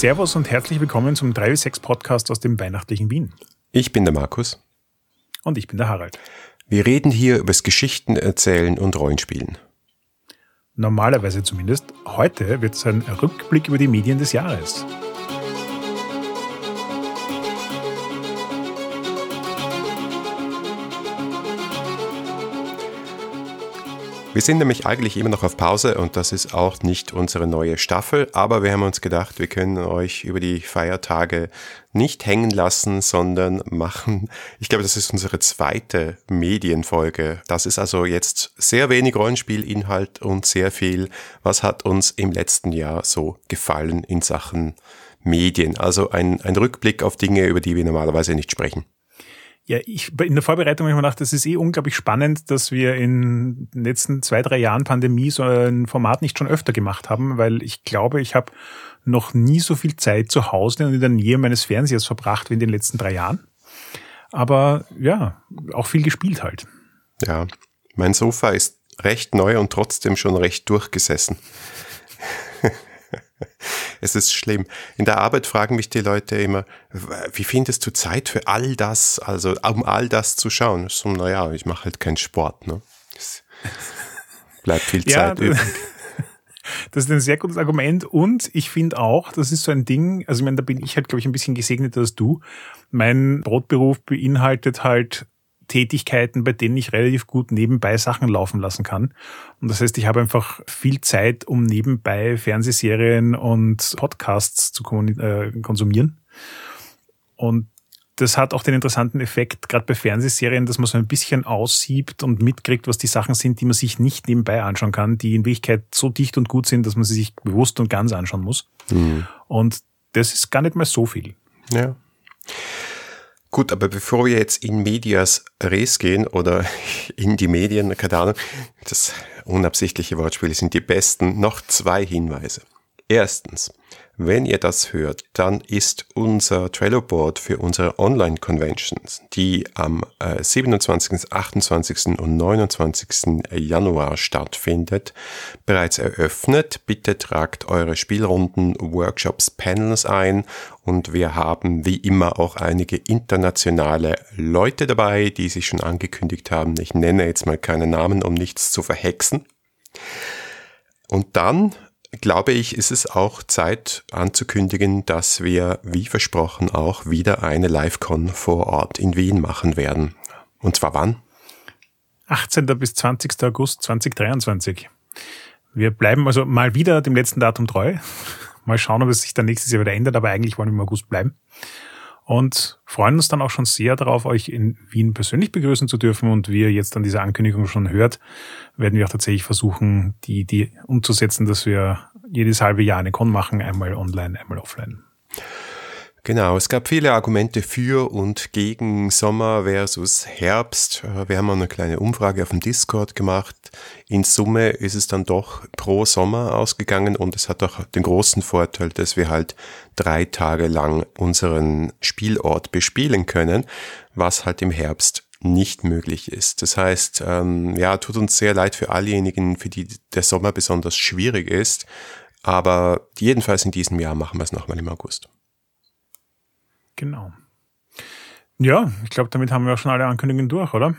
Servus und herzlich willkommen zum 3W6 Podcast aus dem weihnachtlichen Wien. Ich bin der Markus. Und ich bin der Harald. Wir reden hier über das Geschichten erzählen und Rollenspielen. Normalerweise zumindest. Heute wird es ein Rückblick über die Medien des Jahres. Wir sind nämlich eigentlich immer noch auf Pause und das ist auch nicht unsere neue Staffel, aber wir haben uns gedacht, wir können euch über die Feiertage nicht hängen lassen, sondern machen, ich glaube, das ist unsere zweite Medienfolge. Das ist also jetzt sehr wenig Rollenspielinhalt und sehr viel, was hat uns im letzten Jahr so gefallen in Sachen Medien. Also ein, ein Rückblick auf Dinge, über die wir normalerweise nicht sprechen. Ja, ich in der Vorbereitung habe ich mir gedacht, das ist eh unglaublich spannend, dass wir in den letzten zwei, drei Jahren Pandemie so ein Format nicht schon öfter gemacht haben, weil ich glaube, ich habe noch nie so viel Zeit zu Hause und in der Nähe meines Fernsehers verbracht wie in den letzten drei Jahren. Aber ja, auch viel gespielt halt. Ja, mein Sofa ist recht neu und trotzdem schon recht durchgesessen. es ist schlimm. In der Arbeit fragen mich die Leute immer, wie findest du Zeit für all das, also um all das zu schauen? So, naja, ich mache halt keinen Sport, ne? Es bleibt viel Zeit ja, übrig. Das ist ein sehr gutes Argument und ich finde auch, das ist so ein Ding, also ich meine, da bin ich halt, glaube ich, ein bisschen gesegneter als du. Mein Brotberuf beinhaltet halt Tätigkeiten, bei denen ich relativ gut nebenbei Sachen laufen lassen kann. Und das heißt, ich habe einfach viel Zeit, um nebenbei Fernsehserien und Podcasts zu äh, konsumieren. Und das hat auch den interessanten Effekt, gerade bei Fernsehserien, dass man so ein bisschen aussiebt und mitkriegt, was die Sachen sind, die man sich nicht nebenbei anschauen kann, die in Wirklichkeit so dicht und gut sind, dass man sie sich bewusst und ganz anschauen muss. Mhm. Und das ist gar nicht mal so viel. Ja. Gut, aber bevor wir jetzt in Medias Res gehen oder in die Medien, keine Ahnung, das unabsichtliche Wortspiel sind die besten, noch zwei Hinweise. Erstens, wenn ihr das hört, dann ist unser Trello-Board für unsere Online-Conventions, die am 27., äh, 28. und 29. Januar stattfindet, bereits eröffnet. Bitte tragt eure Spielrunden, Workshops, Panels ein und wir haben wie immer auch einige internationale Leute dabei, die sich schon angekündigt haben. Ich nenne jetzt mal keine Namen, um nichts zu verhexen. Und dann glaube ich, ist es auch Zeit anzukündigen, dass wir, wie versprochen, auch wieder eine LiveCon vor Ort in Wien machen werden. Und zwar wann? 18. bis 20. August 2023. Wir bleiben also mal wieder dem letzten Datum treu. Mal schauen, ob es sich dann nächstes Jahr wieder ändert, aber eigentlich wollen wir im August bleiben und freuen uns dann auch schon sehr darauf, euch in Wien persönlich begrüßen zu dürfen. Und wie ihr jetzt an dieser Ankündigung schon hört, werden wir auch tatsächlich versuchen, die Idee umzusetzen, dass wir jedes halbe Jahr eine Con machen, einmal online, einmal offline. Genau, es gab viele Argumente für und gegen Sommer versus Herbst. Äh, wir haben auch eine kleine Umfrage auf dem Discord gemacht. In Summe ist es dann doch pro Sommer ausgegangen und es hat auch den großen Vorteil, dass wir halt drei Tage lang unseren Spielort bespielen können, was halt im Herbst nicht möglich ist. Das heißt, ähm, ja, tut uns sehr leid für allejenigen, für die der Sommer besonders schwierig ist. Aber jedenfalls in diesem Jahr machen wir es nochmal im August. Genau. Ja, ich glaube, damit haben wir auch schon alle Ankündigungen durch, oder?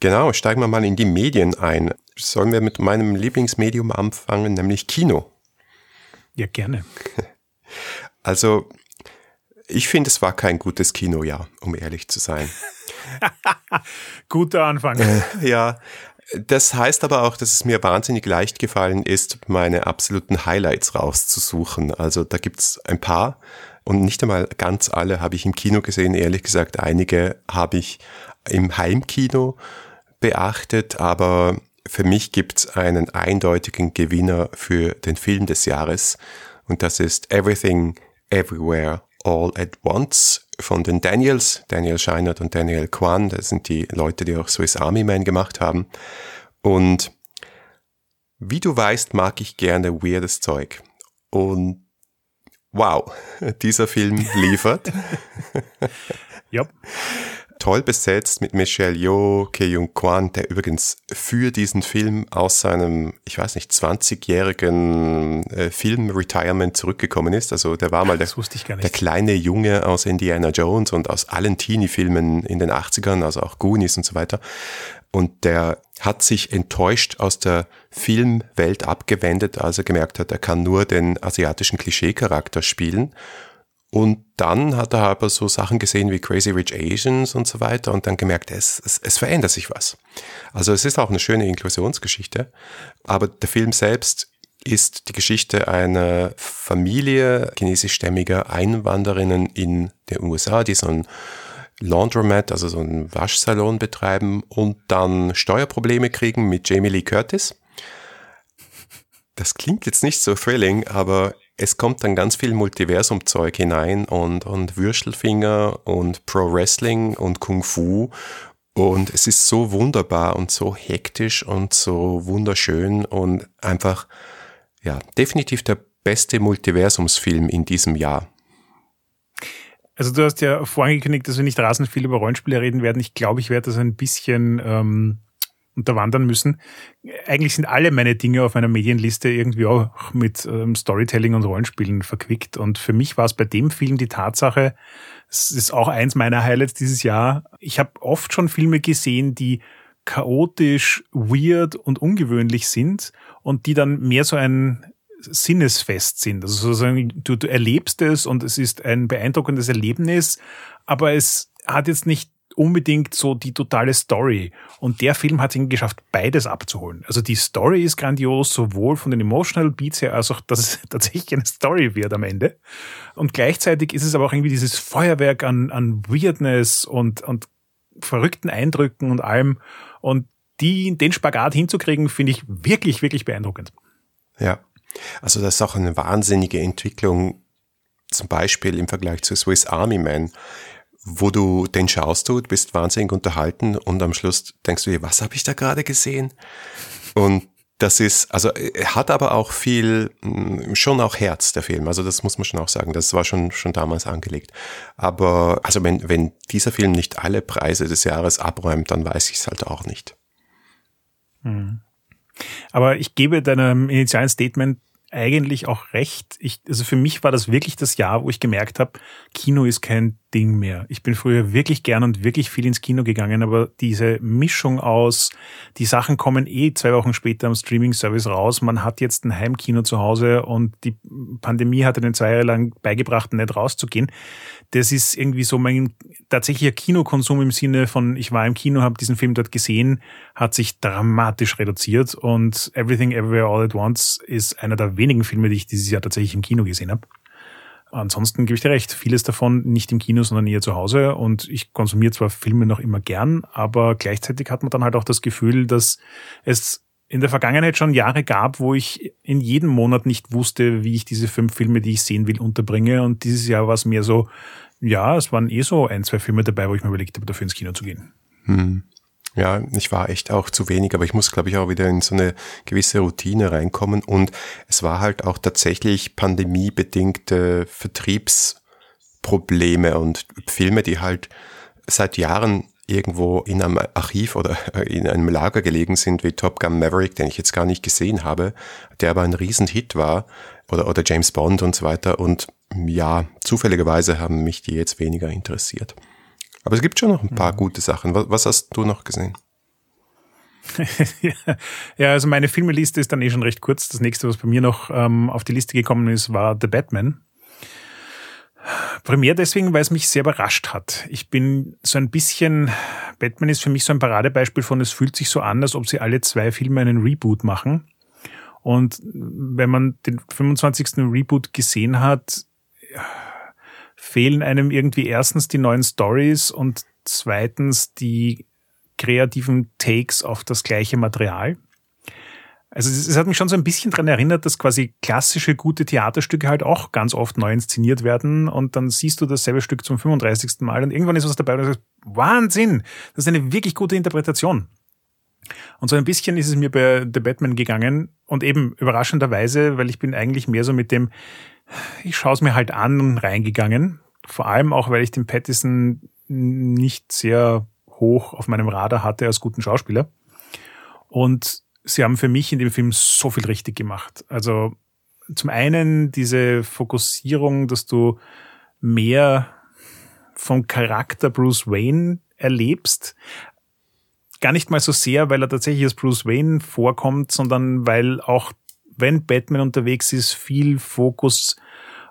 Genau, steigen wir mal in die Medien ein. Sollen wir mit meinem Lieblingsmedium anfangen, nämlich Kino? Ja, gerne. Also, ich finde, es war kein gutes Kinojahr, um ehrlich zu sein. Guter Anfang. Ja, das heißt aber auch, dass es mir wahnsinnig leicht gefallen ist, meine absoluten Highlights rauszusuchen. Also da gibt's ein paar, und nicht einmal ganz alle habe ich im Kino gesehen. Ehrlich gesagt, einige habe ich im Heimkino beachtet, aber für mich gibt es einen eindeutigen Gewinner für den Film des Jahres und das ist Everything Everywhere All at Once von den Daniels, Daniel Scheinert und Daniel Kwan, das sind die Leute, die auch Swiss Army Man gemacht haben. Und wie du weißt, mag ich gerne weirdes Zeug. Und wow, dieser Film liefert. yep. toll besetzt mit Michelle Yeoh, Ke Jung Kwan, der übrigens für diesen Film aus seinem, ich weiß nicht, 20-jährigen äh, Film-Retirement zurückgekommen ist. Also der war mal der, der kleine Junge aus Indiana Jones und aus allen Teenie-Filmen in den 80ern, also auch Goonies und so weiter. Und der hat sich enttäuscht aus der Filmwelt abgewendet, als er gemerkt hat, er kann nur den asiatischen Klischee-Charakter spielen und dann hat er aber so Sachen gesehen wie Crazy Rich Asians und so weiter und dann gemerkt, es, es, es verändert sich was. Also es ist auch eine schöne Inklusionsgeschichte, aber der Film selbst ist die Geschichte einer Familie chinesischstämmiger Einwanderinnen in den USA, die so ein Laundromat, also so einen Waschsalon betreiben und dann Steuerprobleme kriegen mit Jamie Lee Curtis. Das klingt jetzt nicht so thrilling, aber es kommt dann ganz viel Multiversum-Zeug hinein und, und Würstelfinger und Pro Wrestling und Kung Fu. Und es ist so wunderbar und so hektisch und so wunderschön und einfach, ja, definitiv der beste Multiversumsfilm in diesem Jahr. Also du hast ja vorangekündigt, dass wir nicht rasend viel über Rollenspiele reden werden. Ich glaube, ich werde das ein bisschen ähm, unterwandern müssen. Eigentlich sind alle meine Dinge auf meiner Medienliste irgendwie auch mit ähm, Storytelling und Rollenspielen verquickt. Und für mich war es bei dem Film die Tatsache, es ist auch eins meiner Highlights dieses Jahr. Ich habe oft schon Filme gesehen, die chaotisch, weird und ungewöhnlich sind und die dann mehr so ein Sinnesfest sind. Also sozusagen, du, du erlebst es und es ist ein beeindruckendes Erlebnis, aber es hat jetzt nicht unbedingt so die totale Story. Und der Film hat es geschafft, beides abzuholen. Also die Story ist grandios, sowohl von den Emotional Beats her, als auch, dass es tatsächlich eine Story wird am Ende. Und gleichzeitig ist es aber auch irgendwie dieses Feuerwerk an, an Weirdness und, und verrückten Eindrücken und allem. Und die, den Spagat hinzukriegen, finde ich wirklich, wirklich beeindruckend. Ja. Also das ist auch eine wahnsinnige Entwicklung, zum Beispiel im Vergleich zu Swiss Army Man wo du den schaust du, bist wahnsinnig unterhalten und am Schluss denkst du dir, was habe ich da gerade gesehen? Und das ist, also er hat aber auch viel, mm, schon auch Herz, der Film. Also das muss man schon auch sagen. Das war schon, schon damals angelegt. Aber, also wenn, wenn dieser Film nicht alle Preise des Jahres abräumt, dann weiß ich es halt auch nicht. Hm. Aber ich gebe deinem initialen Statement eigentlich auch recht. Ich, also für mich war das wirklich das Jahr, wo ich gemerkt habe, Kino ist kein Ding mehr. Ich bin früher wirklich gern und wirklich viel ins Kino gegangen, aber diese Mischung aus, die Sachen kommen eh zwei Wochen später am Streaming-Service raus. Man hat jetzt ein Heimkino zu Hause und die Pandemie hat einen zwei Jahre lang beigebracht, nicht rauszugehen. Das ist irgendwie so mein tatsächlicher Kinokonsum im Sinne von, ich war im Kino, habe diesen Film dort gesehen, hat sich dramatisch reduziert und Everything Everywhere All at Once ist einer der wenigen Filme, die ich dieses Jahr tatsächlich im Kino gesehen habe. Ansonsten gebe ich dir recht, vieles davon nicht im Kino, sondern eher zu Hause. Und ich konsumiere zwar Filme noch immer gern, aber gleichzeitig hat man dann halt auch das Gefühl, dass es in der Vergangenheit schon Jahre gab, wo ich in jedem Monat nicht wusste, wie ich diese fünf Filme, die ich sehen will, unterbringe. Und dieses Jahr war es mehr so, ja, es waren eh so ein, zwei Filme dabei, wo ich mir überlegt habe, dafür ins Kino zu gehen. Hm. Ja, ich war echt auch zu wenig, aber ich muss, glaube ich, auch wieder in so eine gewisse Routine reinkommen. Und es war halt auch tatsächlich pandemiebedingte Vertriebsprobleme und Filme, die halt seit Jahren irgendwo in einem Archiv oder in einem Lager gelegen sind, wie Top Gun Maverick, den ich jetzt gar nicht gesehen habe, der aber ein Riesenhit war, oder, oder James Bond und so weiter. Und ja, zufälligerweise haben mich die jetzt weniger interessiert. Aber es gibt schon noch ein paar mhm. gute Sachen. Was, was hast du noch gesehen? ja, also meine Filmeliste ist dann eh schon recht kurz. Das nächste, was bei mir noch ähm, auf die Liste gekommen ist, war The Batman. Primär deswegen, weil es mich sehr überrascht hat. Ich bin so ein bisschen, Batman ist für mich so ein Paradebeispiel von, es fühlt sich so an, als ob sie alle zwei Filme einen Reboot machen. Und wenn man den 25. Reboot gesehen hat, fehlen einem irgendwie erstens die neuen Stories und zweitens die kreativen Takes auf das gleiche Material. Also es, hat mich schon so ein bisschen dran erinnert, dass quasi klassische gute Theaterstücke halt auch ganz oft neu inszeniert werden und dann siehst du dasselbe Stück zum 35. Mal und irgendwann ist was dabei und du sagst, Wahnsinn, das ist eine wirklich gute Interpretation. Und so ein bisschen ist es mir bei The Batman gegangen und eben überraschenderweise, weil ich bin eigentlich mehr so mit dem, ich schaue es mir halt an reingegangen. Vor allem auch, weil ich den Pattison nicht sehr hoch auf meinem Radar hatte als guten Schauspieler. Und sie haben für mich in dem Film so viel richtig gemacht. Also zum einen diese Fokussierung, dass du mehr vom Charakter Bruce Wayne erlebst. Gar nicht mal so sehr, weil er tatsächlich als Bruce Wayne vorkommt, sondern weil auch wenn Batman unterwegs ist, viel Fokus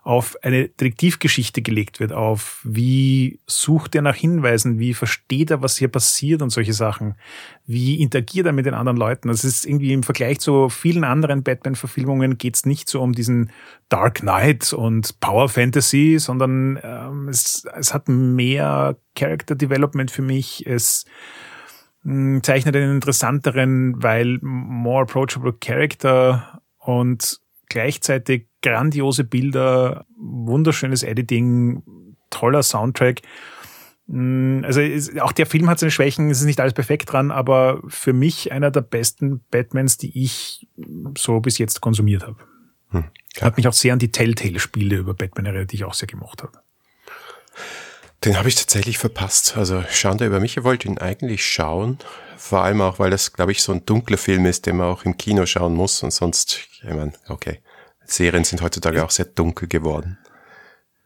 auf eine Detektivgeschichte gelegt wird, auf wie sucht er nach Hinweisen, wie versteht er, was hier passiert und solche Sachen, wie interagiert er mit den anderen Leuten. Das ist irgendwie im Vergleich zu vielen anderen Batman-Verfilmungen geht es nicht so um diesen Dark Knight und Power Fantasy, sondern ähm, es, es hat mehr Character Development für mich. Es hm, zeichnet einen interessanteren, weil more approachable Character und gleichzeitig grandiose Bilder, wunderschönes Editing, toller Soundtrack. Mm, also auch der Film hat seine Schwächen, es ist nicht alles perfekt dran, aber für mich einer der besten Batmans, die ich so bis jetzt konsumiert habe. Hm, hat mich auch sehr an die Telltale-Spiele über Batman erinnert, die ich auch sehr gemocht habe. Den habe ich tatsächlich verpasst. Also Schande über mich, ihr wollt ihn eigentlich schauen. Vor allem auch, weil das, glaube ich, so ein dunkler Film ist, den man auch im Kino schauen muss und sonst, ich meine, okay. Serien sind heutzutage auch sehr dunkel geworden.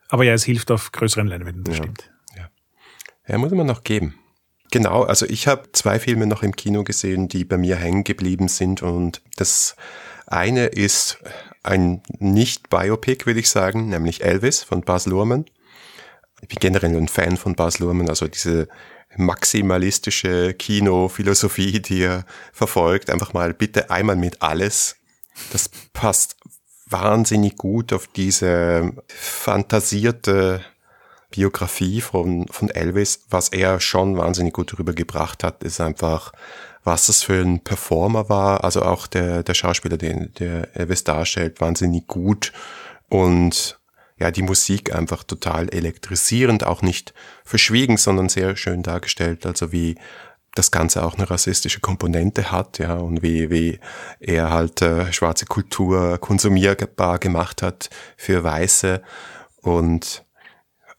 Aber ja, es hilft auf größeren Leinwänden, das ja. stimmt. Ja. ja, muss man noch geben. Genau, also ich habe zwei Filme noch im Kino gesehen, die bei mir hängen geblieben sind und das eine ist ein Nicht-Biopic, würde ich sagen, nämlich Elvis von Baz Luhrmann. Ich bin generell ein Fan von Baz Luhrmann, also diese maximalistische Kinophilosophie, die er verfolgt. Einfach mal bitte einmal mit alles. Das passt wahnsinnig gut auf diese fantasierte Biografie von, von Elvis. Was er schon wahnsinnig gut rübergebracht hat, ist einfach, was das für ein Performer war. Also auch der, der Schauspieler, den der Elvis darstellt, wahnsinnig gut. Und ja, die Musik einfach total elektrisierend, auch nicht verschwiegen, sondern sehr schön dargestellt. Also wie das Ganze auch eine rassistische Komponente hat, ja, und wie, wie er halt äh, schwarze Kultur konsumierbar gemacht hat für Weiße und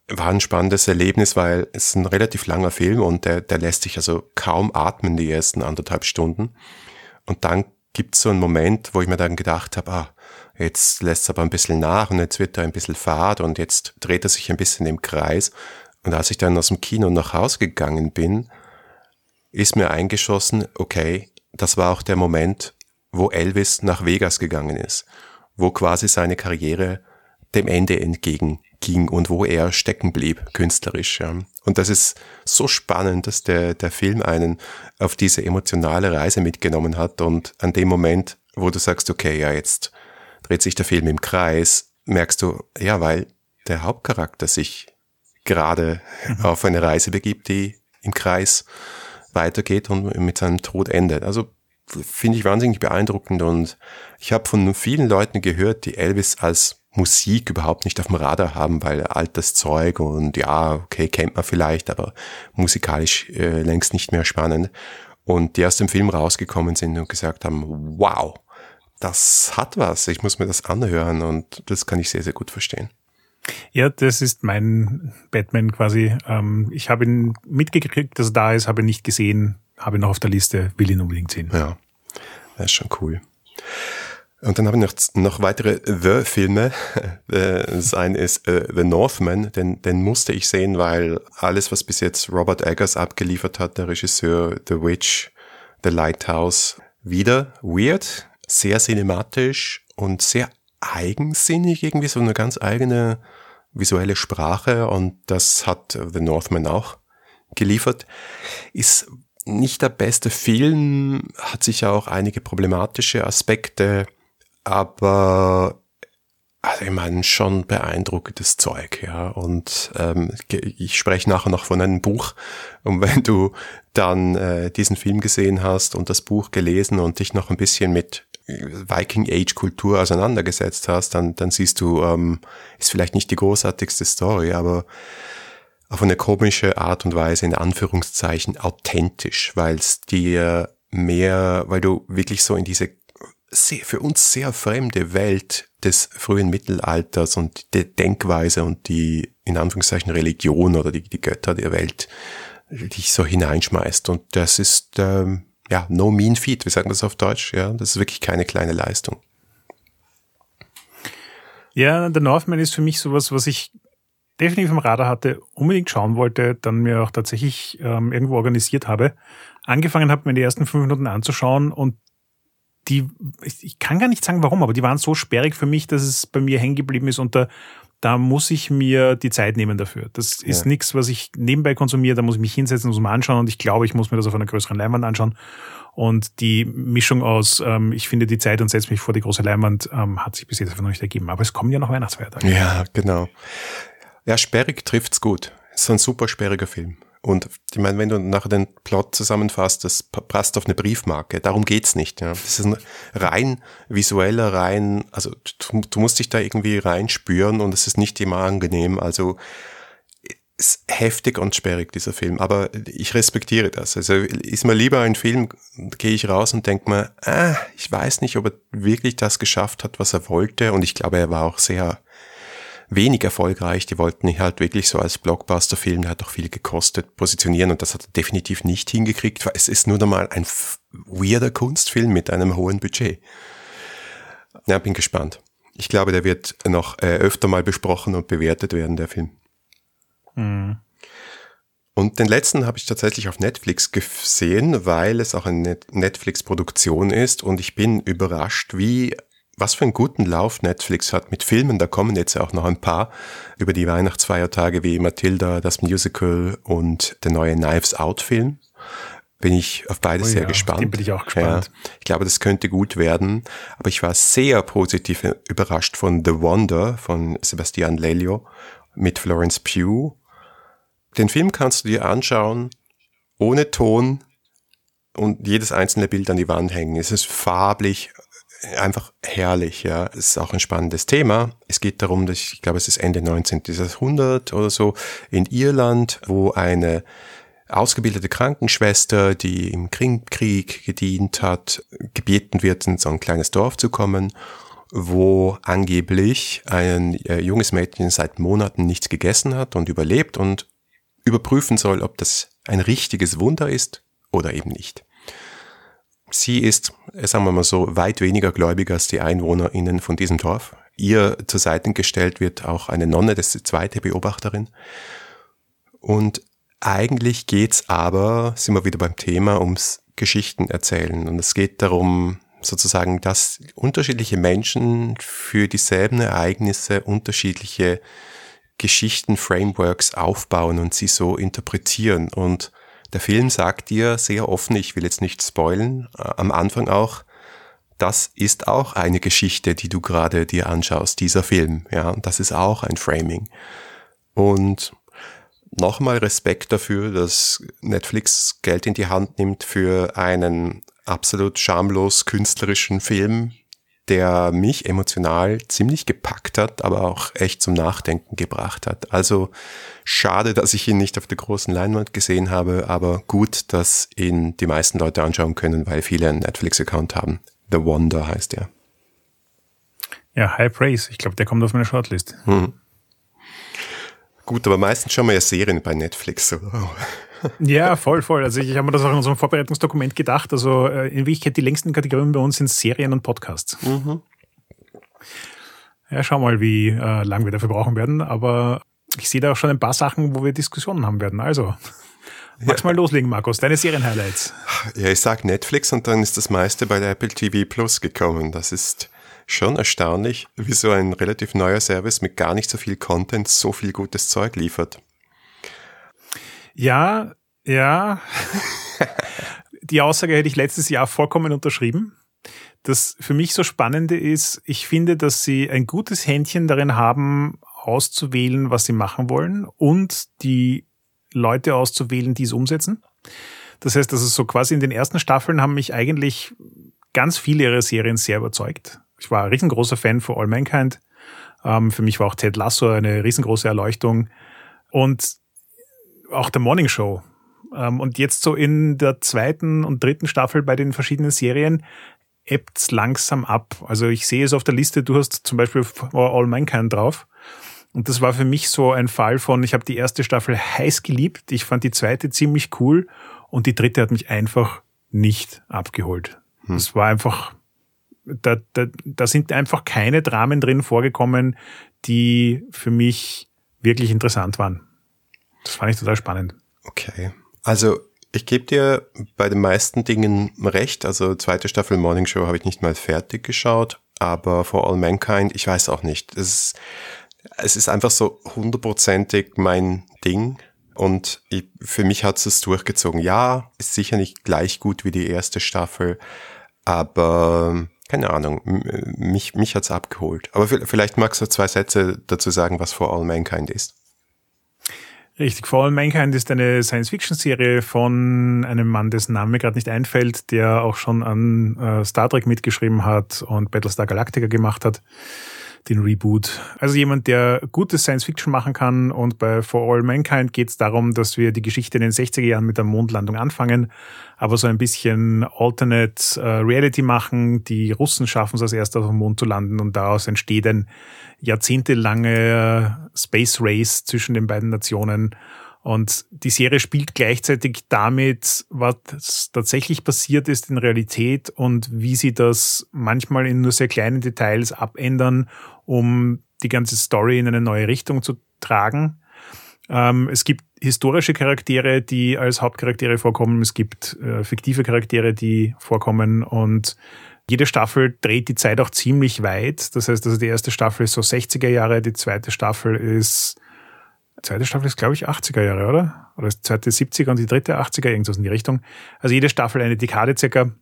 war ein spannendes Erlebnis, weil es ein relativ langer Film und der, der lässt sich also kaum atmen die ersten anderthalb Stunden. Und dann gibt's so einen Moment, wo ich mir dann gedacht habe, ah, jetzt lässt aber ein bisschen nach und jetzt wird er ein bisschen fad und jetzt dreht er sich ein bisschen im Kreis. Und als ich dann aus dem Kino nach Hause gegangen bin, ist mir eingeschossen, okay, das war auch der Moment, wo Elvis nach Vegas gegangen ist, wo quasi seine Karriere dem Ende entgegen ging und wo er stecken blieb, künstlerisch. Ja. Und das ist so spannend, dass der, der Film einen auf diese emotionale Reise mitgenommen hat und an dem Moment, wo du sagst, okay, ja, jetzt dreht sich der Film im Kreis, merkst du, ja, weil der Hauptcharakter sich gerade mhm. auf eine Reise begibt, die im Kreis weitergeht und mit seinem Tod endet. Also finde ich wahnsinnig beeindruckend und ich habe von vielen Leuten gehört, die Elvis als Musik überhaupt nicht auf dem Radar haben, weil altes Zeug und ja, okay, kennt man vielleicht, aber musikalisch äh, längst nicht mehr spannend. Und die aus dem Film rausgekommen sind und gesagt haben, wow, das hat was, ich muss mir das anhören und das kann ich sehr, sehr gut verstehen. Ja, das ist mein Batman quasi. Ähm, ich habe ihn mitgekriegt, dass er da ist, habe ihn nicht gesehen, habe ihn noch auf der Liste, will ihn unbedingt sehen. Ja, das ist schon cool. Und dann habe ich noch, noch weitere The-Filme. Das eine ist uh, The Northman, den, den musste ich sehen, weil alles, was bis jetzt Robert Eggers abgeliefert hat, der Regisseur The Witch, The Lighthouse, wieder weird, sehr cinematisch und sehr eigensinnig, irgendwie so eine ganz eigene visuelle Sprache und das hat The Northman auch geliefert. Ist nicht der beste Film, hat sicher auch einige problematische Aspekte, aber also ich meine schon beeindruckendes Zeug, ja. Und ähm, ich spreche nachher noch von einem Buch. Und wenn du dann äh, diesen Film gesehen hast und das Buch gelesen und dich noch ein bisschen mit Viking Age Kultur auseinandergesetzt hast, dann, dann siehst du, ähm, ist vielleicht nicht die großartigste Story, aber auf eine komische Art und Weise in Anführungszeichen authentisch, weil es dir mehr, weil du wirklich so in diese sehr, für uns sehr fremde Welt des frühen Mittelalters und die Denkweise und die, in Anführungszeichen, Religion oder die, die Götter der Welt dich so hineinschmeißt. Und das ist, ähm, ja, no mean feat, wie sagen wir das auf Deutsch? Ja, das ist wirklich keine kleine Leistung. Ja, der Northman ist für mich sowas, was ich definitiv im Radar hatte, unbedingt schauen wollte, dann mir auch tatsächlich ähm, irgendwo organisiert habe. Angefangen habe, mir die ersten fünf Minuten anzuschauen und die, ich kann gar nicht sagen warum, aber die waren so sperrig für mich, dass es bei mir hängen geblieben ist und da, muss ich mir die Zeit nehmen dafür. Das ist ja. nichts, was ich nebenbei konsumiere, da muss ich mich hinsetzen, muss mal anschauen und ich glaube, ich muss mir das auf einer größeren Leinwand anschauen. Und die Mischung aus, ähm, ich finde die Zeit und setze mich vor die große Leinwand, ähm, hat sich bis jetzt einfach noch nicht ergeben. Aber es kommen ja noch Weihnachtsfeiertage. Ja, genau. Ja, sperrig trifft's gut. Es ist ein super sperriger Film. Und ich meine, wenn du nachher den Plot zusammenfasst, das passt auf eine Briefmarke. Darum geht's nicht. Ja. Das ist ein rein visueller, rein, also du, du musst dich da irgendwie reinspüren und es ist nicht immer angenehm. Also ist heftig und sperrig, dieser Film. Aber ich respektiere das. Also ist mir lieber ein Film, gehe ich raus und denke mir, ah, ich weiß nicht, ob er wirklich das geschafft hat, was er wollte. Und ich glaube, er war auch sehr wenig erfolgreich. Die wollten ihn halt wirklich so als Blockbuster-Film, der hat auch viel gekostet, positionieren und das hat er definitiv nicht hingekriegt. Es ist nur nochmal ein weirder Kunstfilm mit einem hohen Budget. Ja, bin gespannt. Ich glaube, der wird noch äh, öfter mal besprochen und bewertet werden, der Film. Mhm. Und den letzten habe ich tatsächlich auf Netflix gesehen, weil es auch eine Netflix-Produktion ist und ich bin überrascht, wie was für einen guten Lauf Netflix hat mit Filmen. Da kommen jetzt auch noch ein paar über die Weihnachtsfeiertage wie Matilda, das Musical und der neue Knives Out Film. Bin ich auf beides oh sehr ja, gespannt. Den bin ich auch gespannt. Ja, ich glaube, das könnte gut werden. Aber ich war sehr positiv überrascht von The Wonder von Sebastian Lelio mit Florence Pugh. Den Film kannst du dir anschauen, ohne Ton und jedes einzelne Bild an die Wand hängen. Es ist farblich einfach herrlich, ja. Es ist auch ein spannendes Thema. Es geht darum, dass ich glaube, es ist Ende 19. Jahrhundert oder so in Irland, wo eine ausgebildete Krankenschwester, die im Krieg gedient hat, gebeten wird, in so ein kleines Dorf zu kommen, wo angeblich ein äh, junges Mädchen seit Monaten nichts gegessen hat und überlebt und überprüfen soll, ob das ein richtiges Wunder ist oder eben nicht. Sie ist, sagen wir mal so, weit weniger gläubig als die EinwohnerInnen von diesem Dorf. Ihr zur Seite gestellt wird auch eine Nonne, das ist die zweite Beobachterin. Und eigentlich geht's aber, sind wir wieder beim Thema, ums Geschichten erzählen. Und es geht darum, sozusagen, dass unterschiedliche Menschen für dieselben Ereignisse unterschiedliche Geschichten, Frameworks aufbauen und sie so interpretieren. Und der Film sagt dir sehr offen, ich will jetzt nicht spoilen, äh, am Anfang auch, das ist auch eine Geschichte, die du gerade dir anschaust, dieser Film. Ja, das ist auch ein Framing. Und nochmal Respekt dafür, dass Netflix Geld in die Hand nimmt für einen absolut schamlos künstlerischen Film, der mich emotional ziemlich gepackt hat, aber auch echt zum Nachdenken gebracht hat. Also schade, dass ich ihn nicht auf der großen Leinwand gesehen habe, aber gut, dass ihn die meisten Leute anschauen können, weil viele einen Netflix-Account haben. The Wonder heißt er. Ja, High Praise. Ich glaube, der kommt auf meine Shortlist. Hm. Gut, aber meistens schauen wir ja Serien bei Netflix. Oder? Ja, voll, voll. Also ich habe mir das auch in unserem Vorbereitungsdokument gedacht. Also äh, in Wirklichkeit die längsten Kategorien bei uns sind Serien und Podcasts. Mhm. Ja, schau mal, wie äh, lang wir dafür brauchen werden. Aber ich sehe da auch schon ein paar Sachen, wo wir Diskussionen haben werden. Also, magst ja. mal loslegen, Markus. Deine Serien-Highlights. Ja, ich sag Netflix und dann ist das meiste bei der Apple TV Plus gekommen. Das ist schon erstaunlich, wie so ein relativ neuer Service mit gar nicht so viel Content so viel gutes Zeug liefert. Ja, ja. Die Aussage hätte ich letztes Jahr vollkommen unterschrieben. Das für mich so Spannende ist, ich finde, dass sie ein gutes Händchen darin haben, auszuwählen, was sie machen wollen und die Leute auszuwählen, die es umsetzen. Das heißt, also so quasi in den ersten Staffeln haben mich eigentlich ganz viele ihrer Serien sehr überzeugt. Ich war ein riesengroßer Fan von All Mankind. Ähm, für mich war auch Ted Lasso eine riesengroße Erleuchtung. Und auch der Morning Show. Ähm, und jetzt so in der zweiten und dritten Staffel bei den verschiedenen Serien ebbt's langsam ab. Also ich sehe es auf der Liste, du hast zum Beispiel All Mankind drauf. Und das war für mich so ein Fall von, ich habe die erste Staffel heiß geliebt, ich fand die zweite ziemlich cool und die dritte hat mich einfach nicht abgeholt. Hm. Das war einfach, da, da, da sind einfach keine Dramen drin vorgekommen, die für mich wirklich interessant waren. Das fand ich total spannend. Okay. Also ich gebe dir bei den meisten Dingen recht. Also zweite Staffel Morning Show habe ich nicht mal fertig geschaut, aber For All Mankind, ich weiß auch nicht. Es ist, es ist einfach so hundertprozentig mein Ding. Und ich, für mich hat es durchgezogen. Ja, ist sicher nicht gleich gut wie die erste Staffel, aber keine Ahnung, mich, mich hat's abgeholt. Aber vielleicht magst du zwei Sätze dazu sagen, was For All Mankind ist. Richtig, All Mankind ist eine Science-Fiction-Serie von einem Mann, dessen Name mir gerade nicht einfällt, der auch schon an äh, Star Trek mitgeschrieben hat und Battlestar Galactica gemacht hat den Reboot. Also jemand, der gutes Science-Fiction machen kann und bei For All Mankind geht es darum, dass wir die Geschichte in den 60er Jahren mit der Mondlandung anfangen, aber so ein bisschen Alternate äh, Reality machen. Die Russen schaffen es als erster auf dem Mond zu landen und daraus entsteht ein jahrzehntelange Space Race zwischen den beiden Nationen und die Serie spielt gleichzeitig damit, was tatsächlich passiert ist in Realität und wie sie das manchmal in nur sehr kleinen Details abändern, um die ganze Story in eine neue Richtung zu tragen. Ähm, es gibt historische Charaktere, die als Hauptcharaktere vorkommen. Es gibt äh, fiktive Charaktere, die vorkommen und jede Staffel dreht die Zeit auch ziemlich weit. Das heißt, also die erste Staffel ist so 60er Jahre, die zweite Staffel ist zweite Staffel ist, glaube ich, 80er Jahre, oder? Oder ist zweite 70er und die dritte 80er, irgendwas in die Richtung. Also jede Staffel eine Dekade circa.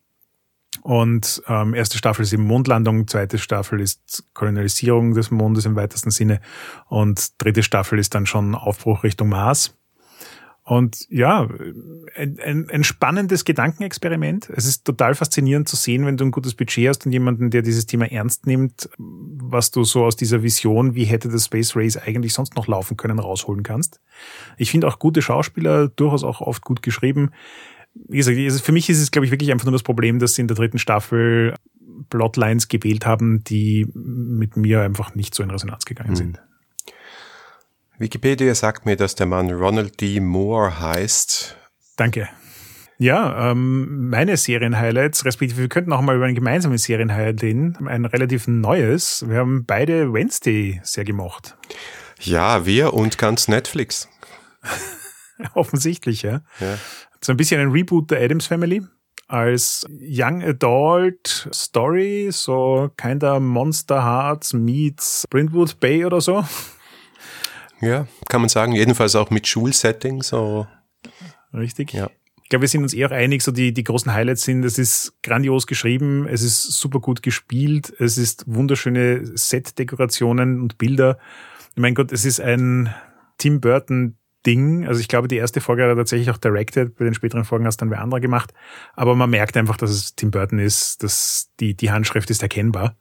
Und ähm, erste Staffel ist eben Mondlandung, zweite Staffel ist Kolonialisierung des Mondes im weitesten Sinne und dritte Staffel ist dann schon Aufbruch Richtung Mars. Und ja, ein, ein, ein spannendes Gedankenexperiment. Es ist total faszinierend zu sehen, wenn du ein gutes Budget hast und jemanden, der dieses Thema ernst nimmt, was du so aus dieser Vision, wie hätte das Space Race eigentlich sonst noch laufen können, rausholen kannst. Ich finde auch gute Schauspieler durchaus auch oft gut geschrieben. Wie gesagt, für mich ist es, glaube ich, wirklich einfach nur das Problem, dass sie in der dritten Staffel Plotlines gewählt haben, die mit mir einfach nicht so in Resonanz gegangen mhm. sind. Wikipedia sagt mir, dass der Mann Ronald D. Moore heißt. Danke. Ja, ähm, meine Serienhighlights, respektive wir könnten auch mal über ein gemeinsames Serienhighlight reden, ein relativ neues. Wir haben beide Wednesday sehr gemocht. Ja, wir und ganz Netflix. Offensichtlich, ja. ja. So ein bisschen ein Reboot der Adams Family als Young Adult Story, so kinder Monster Hearts meets Brentwood Bay oder so. Ja, kann man sagen. Jedenfalls auch mit Schulsetting, so. Richtig. Ja. Ich glaube, wir sind uns eher einig, so die, die großen Highlights sind, es ist grandios geschrieben, es ist super gut gespielt, es ist wunderschöne Set-Dekorationen und Bilder. Mein Gott, es ist ein Tim Burton Ding. Also ich glaube, die erste Folge hat er tatsächlich auch directed, bei den späteren Folgen es dann wer andere gemacht. Aber man merkt einfach, dass es Tim Burton ist, dass die, die Handschrift ist erkennbar.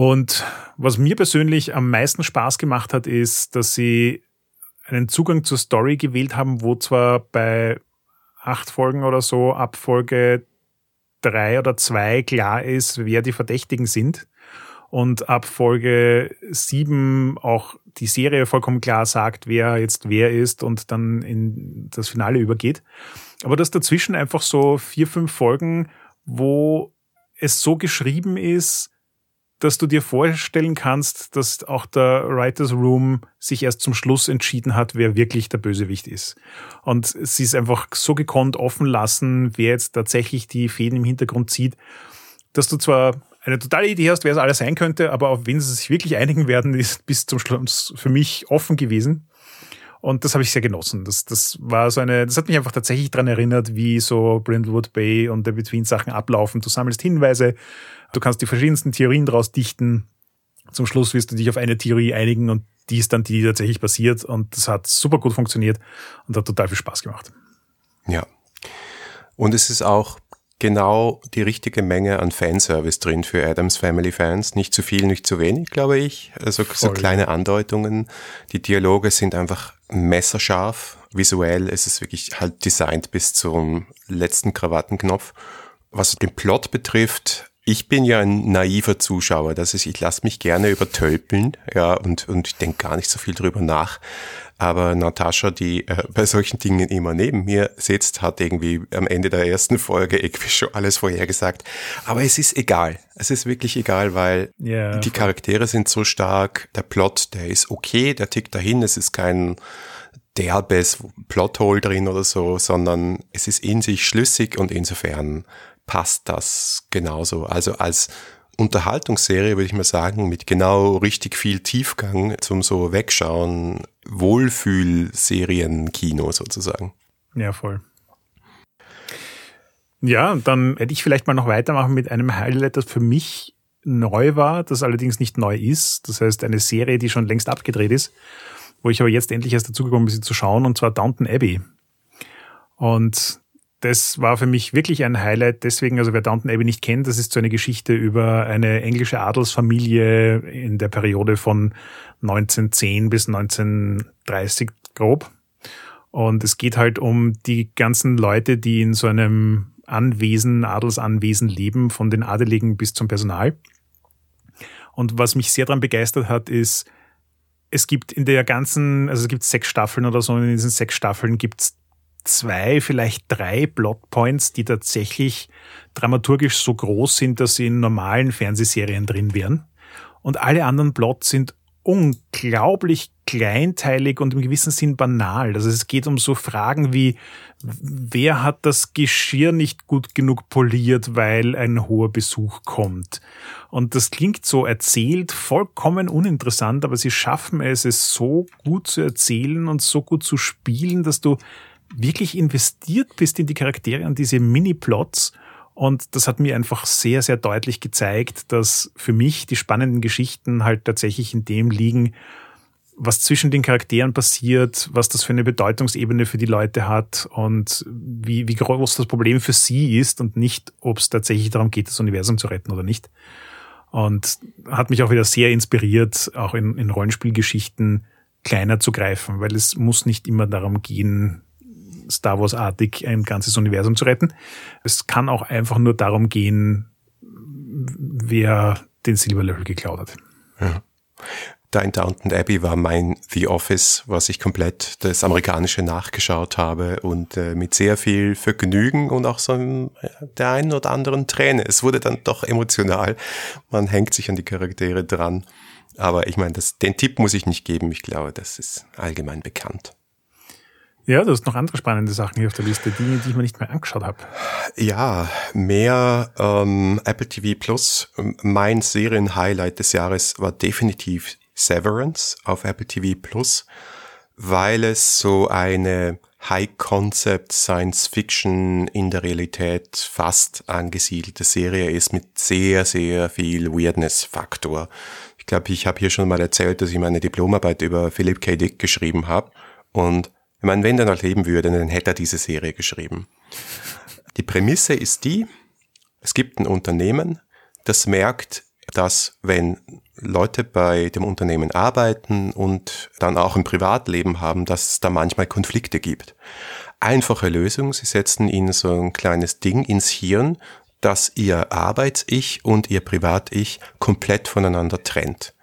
Und was mir persönlich am meisten Spaß gemacht hat, ist, dass sie einen Zugang zur Story gewählt haben, wo zwar bei acht Folgen oder so ab Folge drei oder zwei klar ist, wer die Verdächtigen sind. Und ab Folge sieben auch die Serie vollkommen klar sagt, wer jetzt wer ist und dann in das Finale übergeht. Aber dass dazwischen einfach so vier, fünf Folgen, wo es so geschrieben ist, dass du dir vorstellen kannst, dass auch der Writers Room sich erst zum Schluss entschieden hat, wer wirklich der Bösewicht ist. Und sie ist einfach so gekonnt offen lassen, wer jetzt tatsächlich die Fäden im Hintergrund zieht, dass du zwar eine totale Idee hast, wer es alles sein könnte, aber auf wen sie sich wirklich einigen werden, ist bis zum Schluss für mich offen gewesen. Und das habe ich sehr genossen. Das, das war so eine, das hat mich einfach tatsächlich dran erinnert, wie so Brentwood Bay und der Between Sachen ablaufen. Du sammelst Hinweise, du kannst die verschiedensten Theorien daraus dichten. Zum Schluss wirst du dich auf eine Theorie einigen und die ist dann die, die tatsächlich passiert. Und das hat super gut funktioniert und hat total viel Spaß gemacht. Ja. Und es ist auch genau die richtige Menge an Fanservice drin für Adams Family Fans. Nicht zu viel, nicht zu wenig, glaube ich. Also so kleine Andeutungen. Die Dialoge sind einfach messerscharf. Visuell ist es wirklich halt designt bis zum letzten Krawattenknopf. Was den Plot betrifft, ich bin ja ein naiver Zuschauer, das ist, ich lasse mich gerne übertölpeln, ja, und, und ich denke gar nicht so viel drüber nach. Aber Natascha, die äh, bei solchen Dingen immer neben mir sitzt, hat irgendwie am Ende der ersten Folge irgendwie schon alles vorhergesagt. Aber es ist egal. Es ist wirklich egal, weil yeah, die Charaktere sind so stark, der Plot, der ist okay, der tickt dahin, es ist kein derbes Plothole drin oder so, sondern es ist in sich schlüssig und insofern passt das genauso. Also als Unterhaltungsserie würde ich mal sagen, mit genau richtig viel Tiefgang zum so Wegschauen, Wohlfühlserien-Kino sozusagen. Ja, voll. Ja, dann hätte ich vielleicht mal noch weitermachen mit einem Highlight, das für mich neu war, das allerdings nicht neu ist. Das heißt, eine Serie, die schon längst abgedreht ist, wo ich aber jetzt endlich erst dazu gekommen bin, sie zu schauen, und zwar Downton Abbey. Und das war für mich wirklich ein Highlight. Deswegen, also wer Downton Abbey nicht kennt, das ist so eine Geschichte über eine englische Adelsfamilie in der Periode von 1910 bis 1930 grob. Und es geht halt um die ganzen Leute, die in so einem Anwesen, Adelsanwesen leben, von den Adeligen bis zum Personal. Und was mich sehr daran begeistert hat, ist, es gibt in der ganzen, also es gibt sechs Staffeln oder so, und in diesen sechs Staffeln gibt's zwei, vielleicht drei Plotpoints, die tatsächlich dramaturgisch so groß sind, dass sie in normalen Fernsehserien drin wären. Und alle anderen Plots sind unglaublich kleinteilig und im gewissen Sinn banal. Also es geht um so Fragen wie, wer hat das Geschirr nicht gut genug poliert, weil ein hoher Besuch kommt? Und das klingt so erzählt, vollkommen uninteressant, aber sie schaffen es, es so gut zu erzählen und so gut zu spielen, dass du wirklich investiert bist in die Charaktere und diese Mini-Plots. Und das hat mir einfach sehr, sehr deutlich gezeigt, dass für mich die spannenden Geschichten halt tatsächlich in dem liegen, was zwischen den Charakteren passiert, was das für eine Bedeutungsebene für die Leute hat und wie, wie groß das Problem für sie ist und nicht, ob es tatsächlich darum geht, das Universum zu retten oder nicht. Und hat mich auch wieder sehr inspiriert, auch in, in Rollenspielgeschichten kleiner zu greifen, weil es muss nicht immer darum gehen, Star Wars-artig ein ganzes Universum zu retten. Es kann auch einfach nur darum gehen, wer den Silberlöffel geklaut hat. Ja. Da Downton Abbey war mein The Office, was ich komplett das amerikanische nachgeschaut habe und äh, mit sehr viel Vergnügen und auch so ein, der einen oder anderen Träne. Es wurde dann doch emotional. Man hängt sich an die Charaktere dran. Aber ich meine, den Tipp muss ich nicht geben. Ich glaube, das ist allgemein bekannt. Ja, du hast noch andere spannende Sachen hier auf der Liste, Dinge, die ich mir nicht mehr angeschaut habe. Ja, mehr ähm, Apple TV Plus. Mein Serienhighlight des Jahres war definitiv Severance auf Apple TV Plus, weil es so eine High-Concept Science Fiction in der Realität fast angesiedelte Serie ist mit sehr, sehr viel Weirdness-Faktor. Ich glaube, ich habe hier schon mal erzählt, dass ich meine Diplomarbeit über Philip K. Dick geschrieben habe und ich meine, wenn er noch leben würde, dann hätte er diese Serie geschrieben. Die Prämisse ist die, es gibt ein Unternehmen, das merkt, dass wenn Leute bei dem Unternehmen arbeiten und dann auch ein Privatleben haben, dass es da manchmal Konflikte gibt. Einfache Lösung, sie setzen ihnen so ein kleines Ding ins Hirn, das ihr Arbeits-Ich und ihr Privat-Ich komplett voneinander trennt.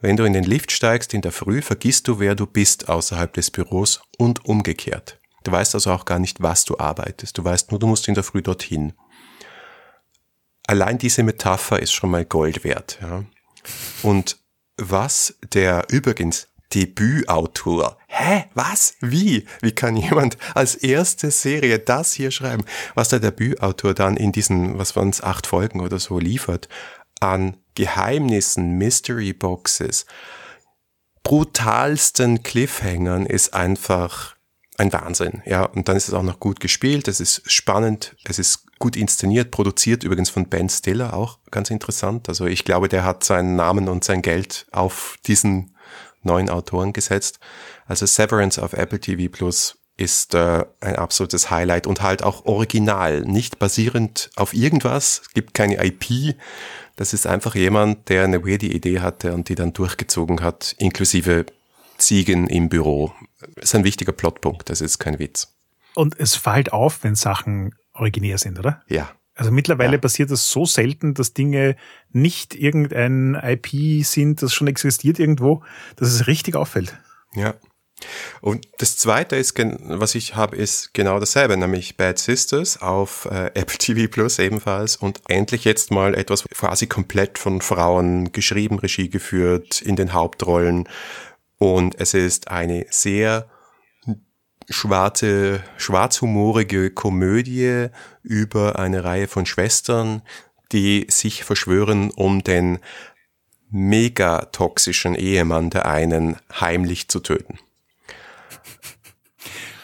Wenn du in den Lift steigst in der Früh, vergisst du, wer du bist außerhalb des Büros und umgekehrt. Du weißt also auch gar nicht, was du arbeitest. Du weißt nur, du musst in der Früh dorthin. Allein diese Metapher ist schon mal Gold wert. Ja. Und was der übrigens Debütautor. Hä? Was? Wie? Wie kann jemand als erste Serie das hier schreiben? Was der Debütautor dann in diesen, was waren es, acht Folgen oder so liefert, an Geheimnissen, Mystery Boxes, brutalsten Cliffhangern ist einfach ein Wahnsinn. Ja, und dann ist es auch noch gut gespielt, es ist spannend, es ist gut inszeniert, produziert übrigens von Ben Stiller, auch ganz interessant. Also ich glaube, der hat seinen Namen und sein Geld auf diesen neuen Autoren gesetzt. Also Severance auf Apple TV Plus ist äh, ein absolutes Highlight und halt auch original, nicht basierend auf irgendwas, es gibt keine IP, das ist einfach jemand, der eine weirde Idee hatte und die dann durchgezogen hat, inklusive Ziegen im Büro. Das ist ein wichtiger Plotpunkt, das ist kein Witz. Und es fällt auf, wenn Sachen originär sind, oder? Ja. Also mittlerweile ja. passiert das so selten, dass Dinge nicht irgendein IP sind, das schon existiert irgendwo, dass es richtig auffällt. Ja. Und das zweite ist, was ich habe, ist genau dasselbe, nämlich Bad Sisters auf äh, Apple TV Plus ebenfalls und endlich jetzt mal etwas quasi komplett von Frauen geschrieben, Regie geführt in den Hauptrollen und es ist eine sehr schwarze, schwarzhumorige Komödie über eine Reihe von Schwestern, die sich verschwören, um den mega toxischen Ehemann der einen heimlich zu töten.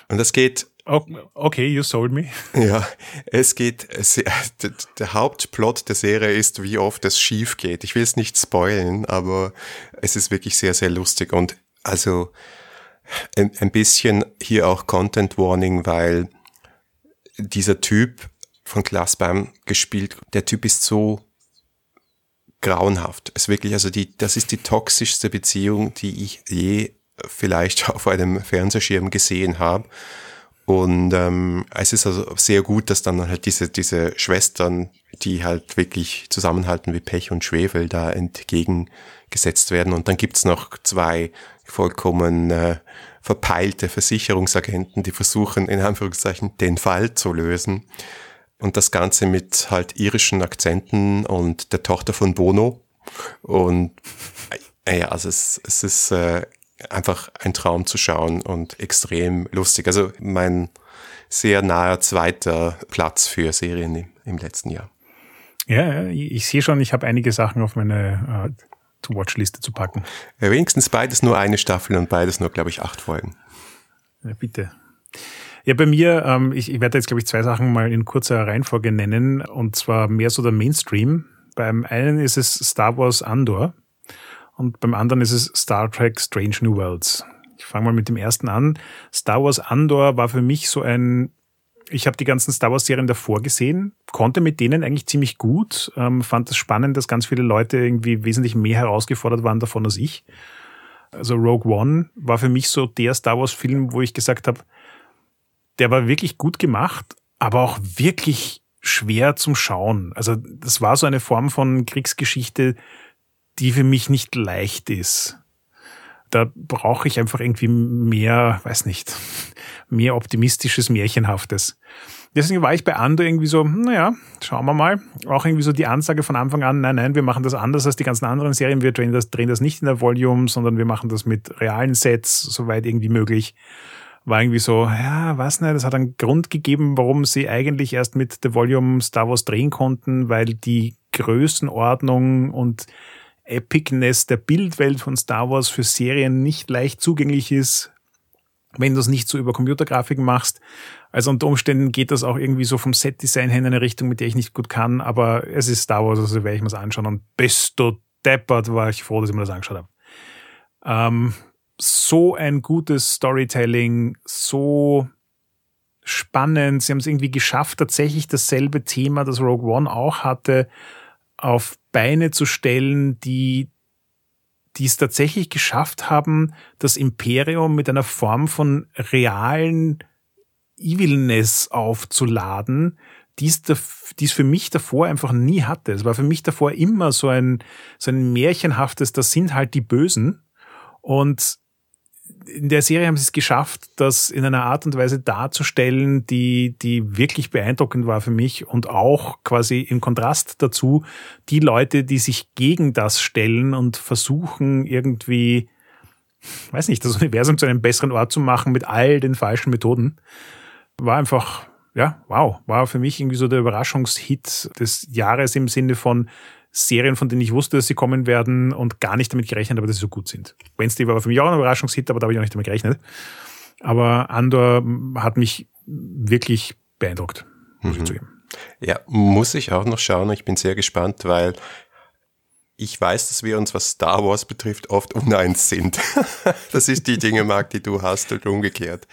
Und das geht. Okay, you sold me. Ja, es geht, der Hauptplot der Serie ist, wie oft es schief geht. Ich will es nicht spoilen, aber es ist wirklich sehr, sehr lustig und also ein, ein bisschen hier auch Content Warning, weil dieser Typ von Glassbaum gespielt, der Typ ist so grauenhaft. Es ist wirklich, also die, das ist die toxischste Beziehung, die ich je vielleicht auf einem Fernsehschirm gesehen habe. Und ähm, es ist also sehr gut, dass dann halt diese, diese Schwestern, die halt wirklich zusammenhalten wie Pech und Schwefel, da entgegengesetzt werden. Und dann gibt's noch zwei vollkommen äh, verpeilte Versicherungsagenten, die versuchen, in Anführungszeichen, den Fall zu lösen. Und das Ganze mit halt irischen Akzenten und der Tochter von Bono. Und äh, ja, also es, es ist äh, einfach ein Traum zu schauen und extrem lustig. Also mein sehr naher zweiter Platz für Serien im, im letzten Jahr. Ja, ich sehe schon, ich habe einige Sachen auf meine äh, To-Watch-Liste zu packen. Ja, wenigstens beides nur eine Staffel und beides nur, glaube ich, acht Folgen. Ja, bitte. Ja, bei mir, ähm, ich, ich werde jetzt, glaube ich, zwei Sachen mal in kurzer Reihenfolge nennen, und zwar mehr so der Mainstream. Beim einen ist es Star Wars Andor und beim anderen ist es Star Trek Strange New Worlds. Ich fange mal mit dem ersten an. Star Wars Andor war für mich so ein, ich habe die ganzen Star Wars Serien davor gesehen, konnte mit denen eigentlich ziemlich gut, ähm, fand es das spannend, dass ganz viele Leute irgendwie wesentlich mehr herausgefordert waren davon als ich. Also Rogue One war für mich so der Star Wars Film, wo ich gesagt habe, der war wirklich gut gemacht, aber auch wirklich schwer zum Schauen. Also das war so eine Form von Kriegsgeschichte, die für mich nicht leicht ist. Da brauche ich einfach irgendwie mehr, weiß nicht, mehr optimistisches, märchenhaftes. Deswegen war ich bei Andor irgendwie so, naja, schauen wir mal. Auch irgendwie so die Ansage von Anfang an, nein, nein, wir machen das anders als die ganzen anderen Serien. Wir drehen das, drehen das nicht in der Volume, sondern wir machen das mit realen Sets, soweit irgendwie möglich. War irgendwie so, ja, was nicht, das hat einen Grund gegeben, warum sie eigentlich erst mit The Volume Star Wars drehen konnten, weil die Größenordnung und Epicness der Bildwelt von Star Wars für Serien nicht leicht zugänglich ist, wenn du es nicht so über Computergrafiken machst. Also unter Umständen geht das auch irgendwie so vom Set-Design her in eine Richtung, mit der ich nicht gut kann, aber es ist Star Wars, also werde ich mir das anschauen. Und bist du deppert, war ich froh, dass ich mir das angeschaut habe. Ähm, so ein gutes Storytelling, so spannend. Sie haben es irgendwie geschafft, tatsächlich dasselbe Thema, das Rogue One auch hatte, auf Beine zu stellen, die die es tatsächlich geschafft haben, das Imperium mit einer Form von realen Evilness aufzuladen, die es, die es für mich davor einfach nie hatte. Es war für mich davor immer so ein, so ein märchenhaftes, das sind halt die Bösen. Und in der Serie haben sie es geschafft, das in einer Art und Weise darzustellen, die, die wirklich beeindruckend war für mich und auch quasi im Kontrast dazu die Leute, die sich gegen das stellen und versuchen irgendwie, weiß nicht, das Universum zu einem besseren Ort zu machen mit all den falschen Methoden, war einfach, ja, wow, war für mich irgendwie so der Überraschungshit des Jahres im Sinne von, Serien, von denen ich wusste, dass sie kommen werden und gar nicht damit gerechnet habe, dass sie so gut sind. Wednesday war für mich auch ein Überraschungshit, aber da habe ich auch nicht damit gerechnet. Aber Andor hat mich wirklich beeindruckt, muss mhm. ich zugeben. Ja, muss ich auch noch schauen. Ich bin sehr gespannt, weil ich weiß, dass wir uns, was Star Wars betrifft, oft uneins sind. das ist die Dinge, Marc, die du hast und umgekehrt.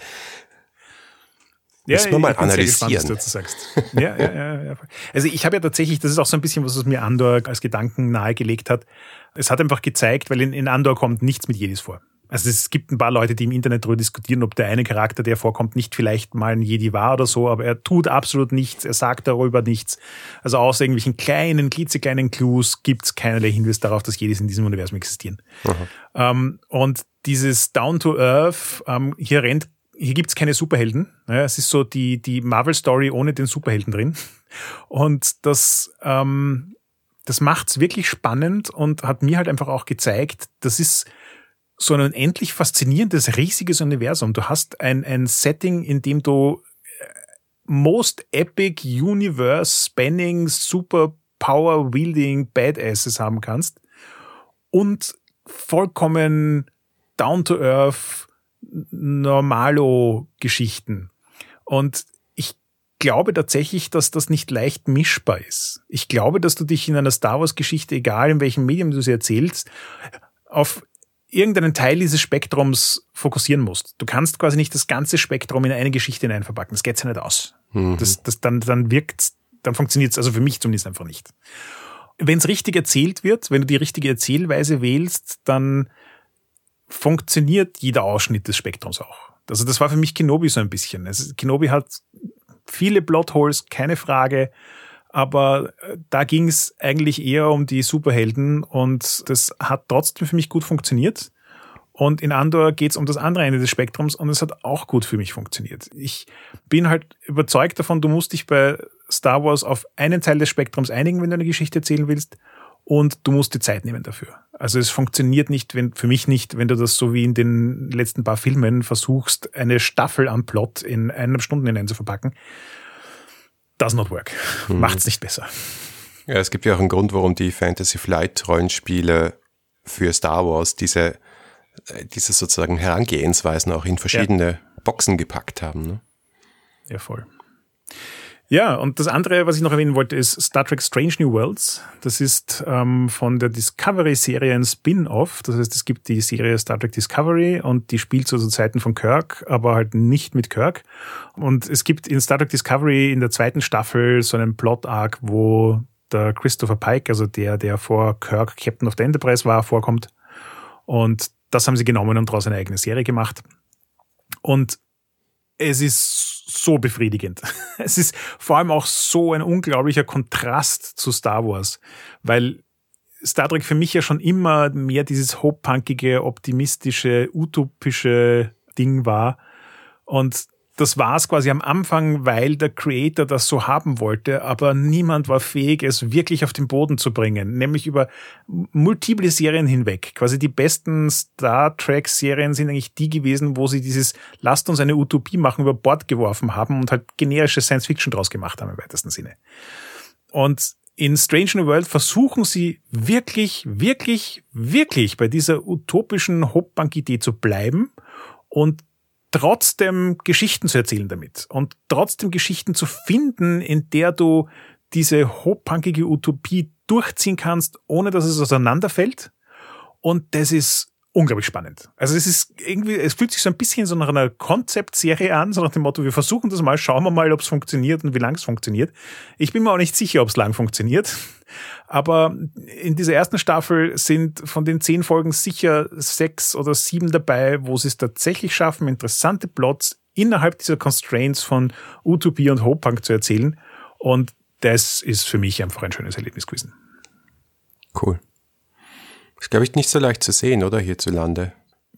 Ja, Müssen wir mal analysieren. Gespannt, was du sagst. Ja, ja, ja. Also ich habe ja tatsächlich, das ist auch so ein bisschen, was es mir Andor als Gedanken nahegelegt hat. Es hat einfach gezeigt, weil in, in Andor kommt nichts mit Jedis vor. Also es gibt ein paar Leute, die im Internet darüber diskutieren, ob der eine Charakter, der vorkommt, nicht vielleicht mal ein Jedi war oder so, aber er tut absolut nichts, er sagt darüber nichts. Also außer irgendwelchen kleinen, klitzekleinen Clues gibt es keinerlei Hinweis darauf, dass Jedis in diesem Universum existieren. Ähm, und dieses Down to Earth, ähm, hier rennt, hier gibt's keine Superhelden. Ja, es ist so die, die Marvel-Story ohne den Superhelden drin. Und das, ähm, das macht's wirklich spannend und hat mir halt einfach auch gezeigt, das ist so ein unendlich faszinierendes, riesiges Universum. Du hast ein, ein Setting, in dem du äh, most epic universe spanning super power wielding badasses haben kannst und vollkommen down to earth normalo Geschichten. Und ich glaube tatsächlich, dass das nicht leicht mischbar ist. Ich glaube, dass du dich in einer Star Wars Geschichte, egal in welchem Medium du sie erzählst, auf irgendeinen Teil dieses Spektrums fokussieren musst. Du kannst quasi nicht das ganze Spektrum in eine Geschichte hineinverpacken. Das geht ja nicht aus. Mhm. Das, das dann, dann wirkt, dann funktioniert es, also für mich zumindest einfach nicht. Wenn es richtig erzählt wird, wenn du die richtige Erzählweise wählst, dann funktioniert jeder Ausschnitt des Spektrums auch. Also das war für mich Kenobi so ein bisschen. Also Kenobi hat viele Plotholes, keine Frage, aber äh, da ging es eigentlich eher um die Superhelden und das hat trotzdem für mich gut funktioniert. Und in Andor geht es um das andere Ende des Spektrums und es hat auch gut für mich funktioniert. Ich bin halt überzeugt davon, du musst dich bei Star Wars auf einen Teil des Spektrums einigen, wenn du eine Geschichte erzählen willst. Und du musst die Zeit nehmen dafür. Also es funktioniert nicht, wenn, für mich nicht, wenn du das so wie in den letzten paar Filmen versuchst, eine Staffel am Plot in eineinhalb Stunden hinein zu verpacken does not work. Hm. Macht's nicht besser. Ja, es gibt ja auch einen Grund, warum die Fantasy Flight Rollenspiele für Star Wars diese, äh, diese sozusagen Herangehensweisen auch in verschiedene ja. Boxen gepackt haben. Ne? Ja, voll. Ja, und das andere, was ich noch erwähnen wollte, ist Star Trek Strange New Worlds. Das ist ähm, von der Discovery-Serie ein Spin-off. Das heißt, es gibt die Serie Star Trek Discovery und die spielt so zu Zeiten von Kirk, aber halt nicht mit Kirk. Und es gibt in Star Trek Discovery in der zweiten Staffel so einen Plot-Arc, wo der Christopher Pike, also der, der vor Kirk Captain of the Enterprise war, vorkommt. Und das haben sie genommen und daraus eine eigene Serie gemacht. Und es ist so befriedigend. Es ist vor allem auch so ein unglaublicher Kontrast zu Star Wars, weil Star Trek für mich ja schon immer mehr dieses hopepunkige, optimistische, utopische Ding war. Und das war es quasi am Anfang, weil der Creator das so haben wollte, aber niemand war fähig, es wirklich auf den Boden zu bringen, nämlich über multiple Serien hinweg. Quasi die besten Star Trek-Serien sind eigentlich die gewesen, wo sie dieses Lasst uns eine Utopie machen über Bord geworfen haben und halt generische Science Fiction draus gemacht haben im weitesten Sinne. Und in Strange New World versuchen sie wirklich, wirklich, wirklich bei dieser utopischen Hopbank-Idee zu bleiben und trotzdem Geschichten zu erzählen damit und trotzdem Geschichten zu finden, in der du diese hochpunkige Utopie durchziehen kannst, ohne dass es auseinanderfällt. Und das ist unglaublich spannend. Also es ist irgendwie, es fühlt sich so ein bisschen so nach einer Konzeptserie an, so nach dem Motto, wir versuchen das mal, schauen wir mal, ob es funktioniert und wie lang es funktioniert. Ich bin mir auch nicht sicher, ob es lang funktioniert. Aber in dieser ersten Staffel sind von den zehn Folgen sicher sechs oder sieben dabei, wo sie es tatsächlich schaffen, interessante Plots innerhalb dieser Constraints von Utopie und Hope-Punk zu erzählen. Und das ist für mich einfach ein schönes Erlebnis gewesen. Cool. Ist, glaube ich, nicht so leicht zu sehen, oder hierzulande?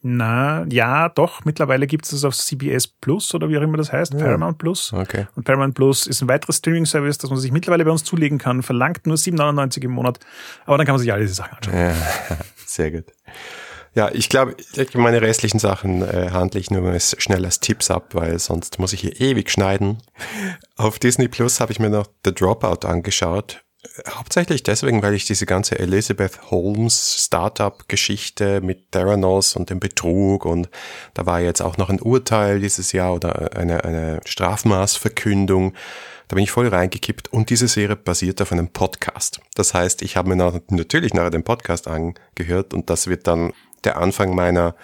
Na, ja, doch. Mittlerweile gibt es das auf CBS Plus oder wie auch immer das heißt, ja. Paramount Plus. Okay. Und Paramount Plus ist ein weiteres Streaming-Service, das man sich mittlerweile bei uns zulegen kann, verlangt nur 7,99 im Monat. Aber dann kann man sich all diese Sachen anschauen. Ja, sehr gut. Ja, ich glaube, meine restlichen Sachen äh, handle ich nur schnell als Tipps ab, weil sonst muss ich hier ewig schneiden. Auf Disney Plus habe ich mir noch The Dropout angeschaut. Hauptsächlich deswegen, weil ich diese ganze Elizabeth Holmes Startup-Geschichte mit Theranos und dem Betrug und da war jetzt auch noch ein Urteil dieses Jahr oder eine, eine Strafmaßverkündung. Da bin ich voll reingekippt und diese Serie basiert auf einem Podcast. Das heißt, ich habe mir natürlich nachher den Podcast angehört und das wird dann der Anfang meiner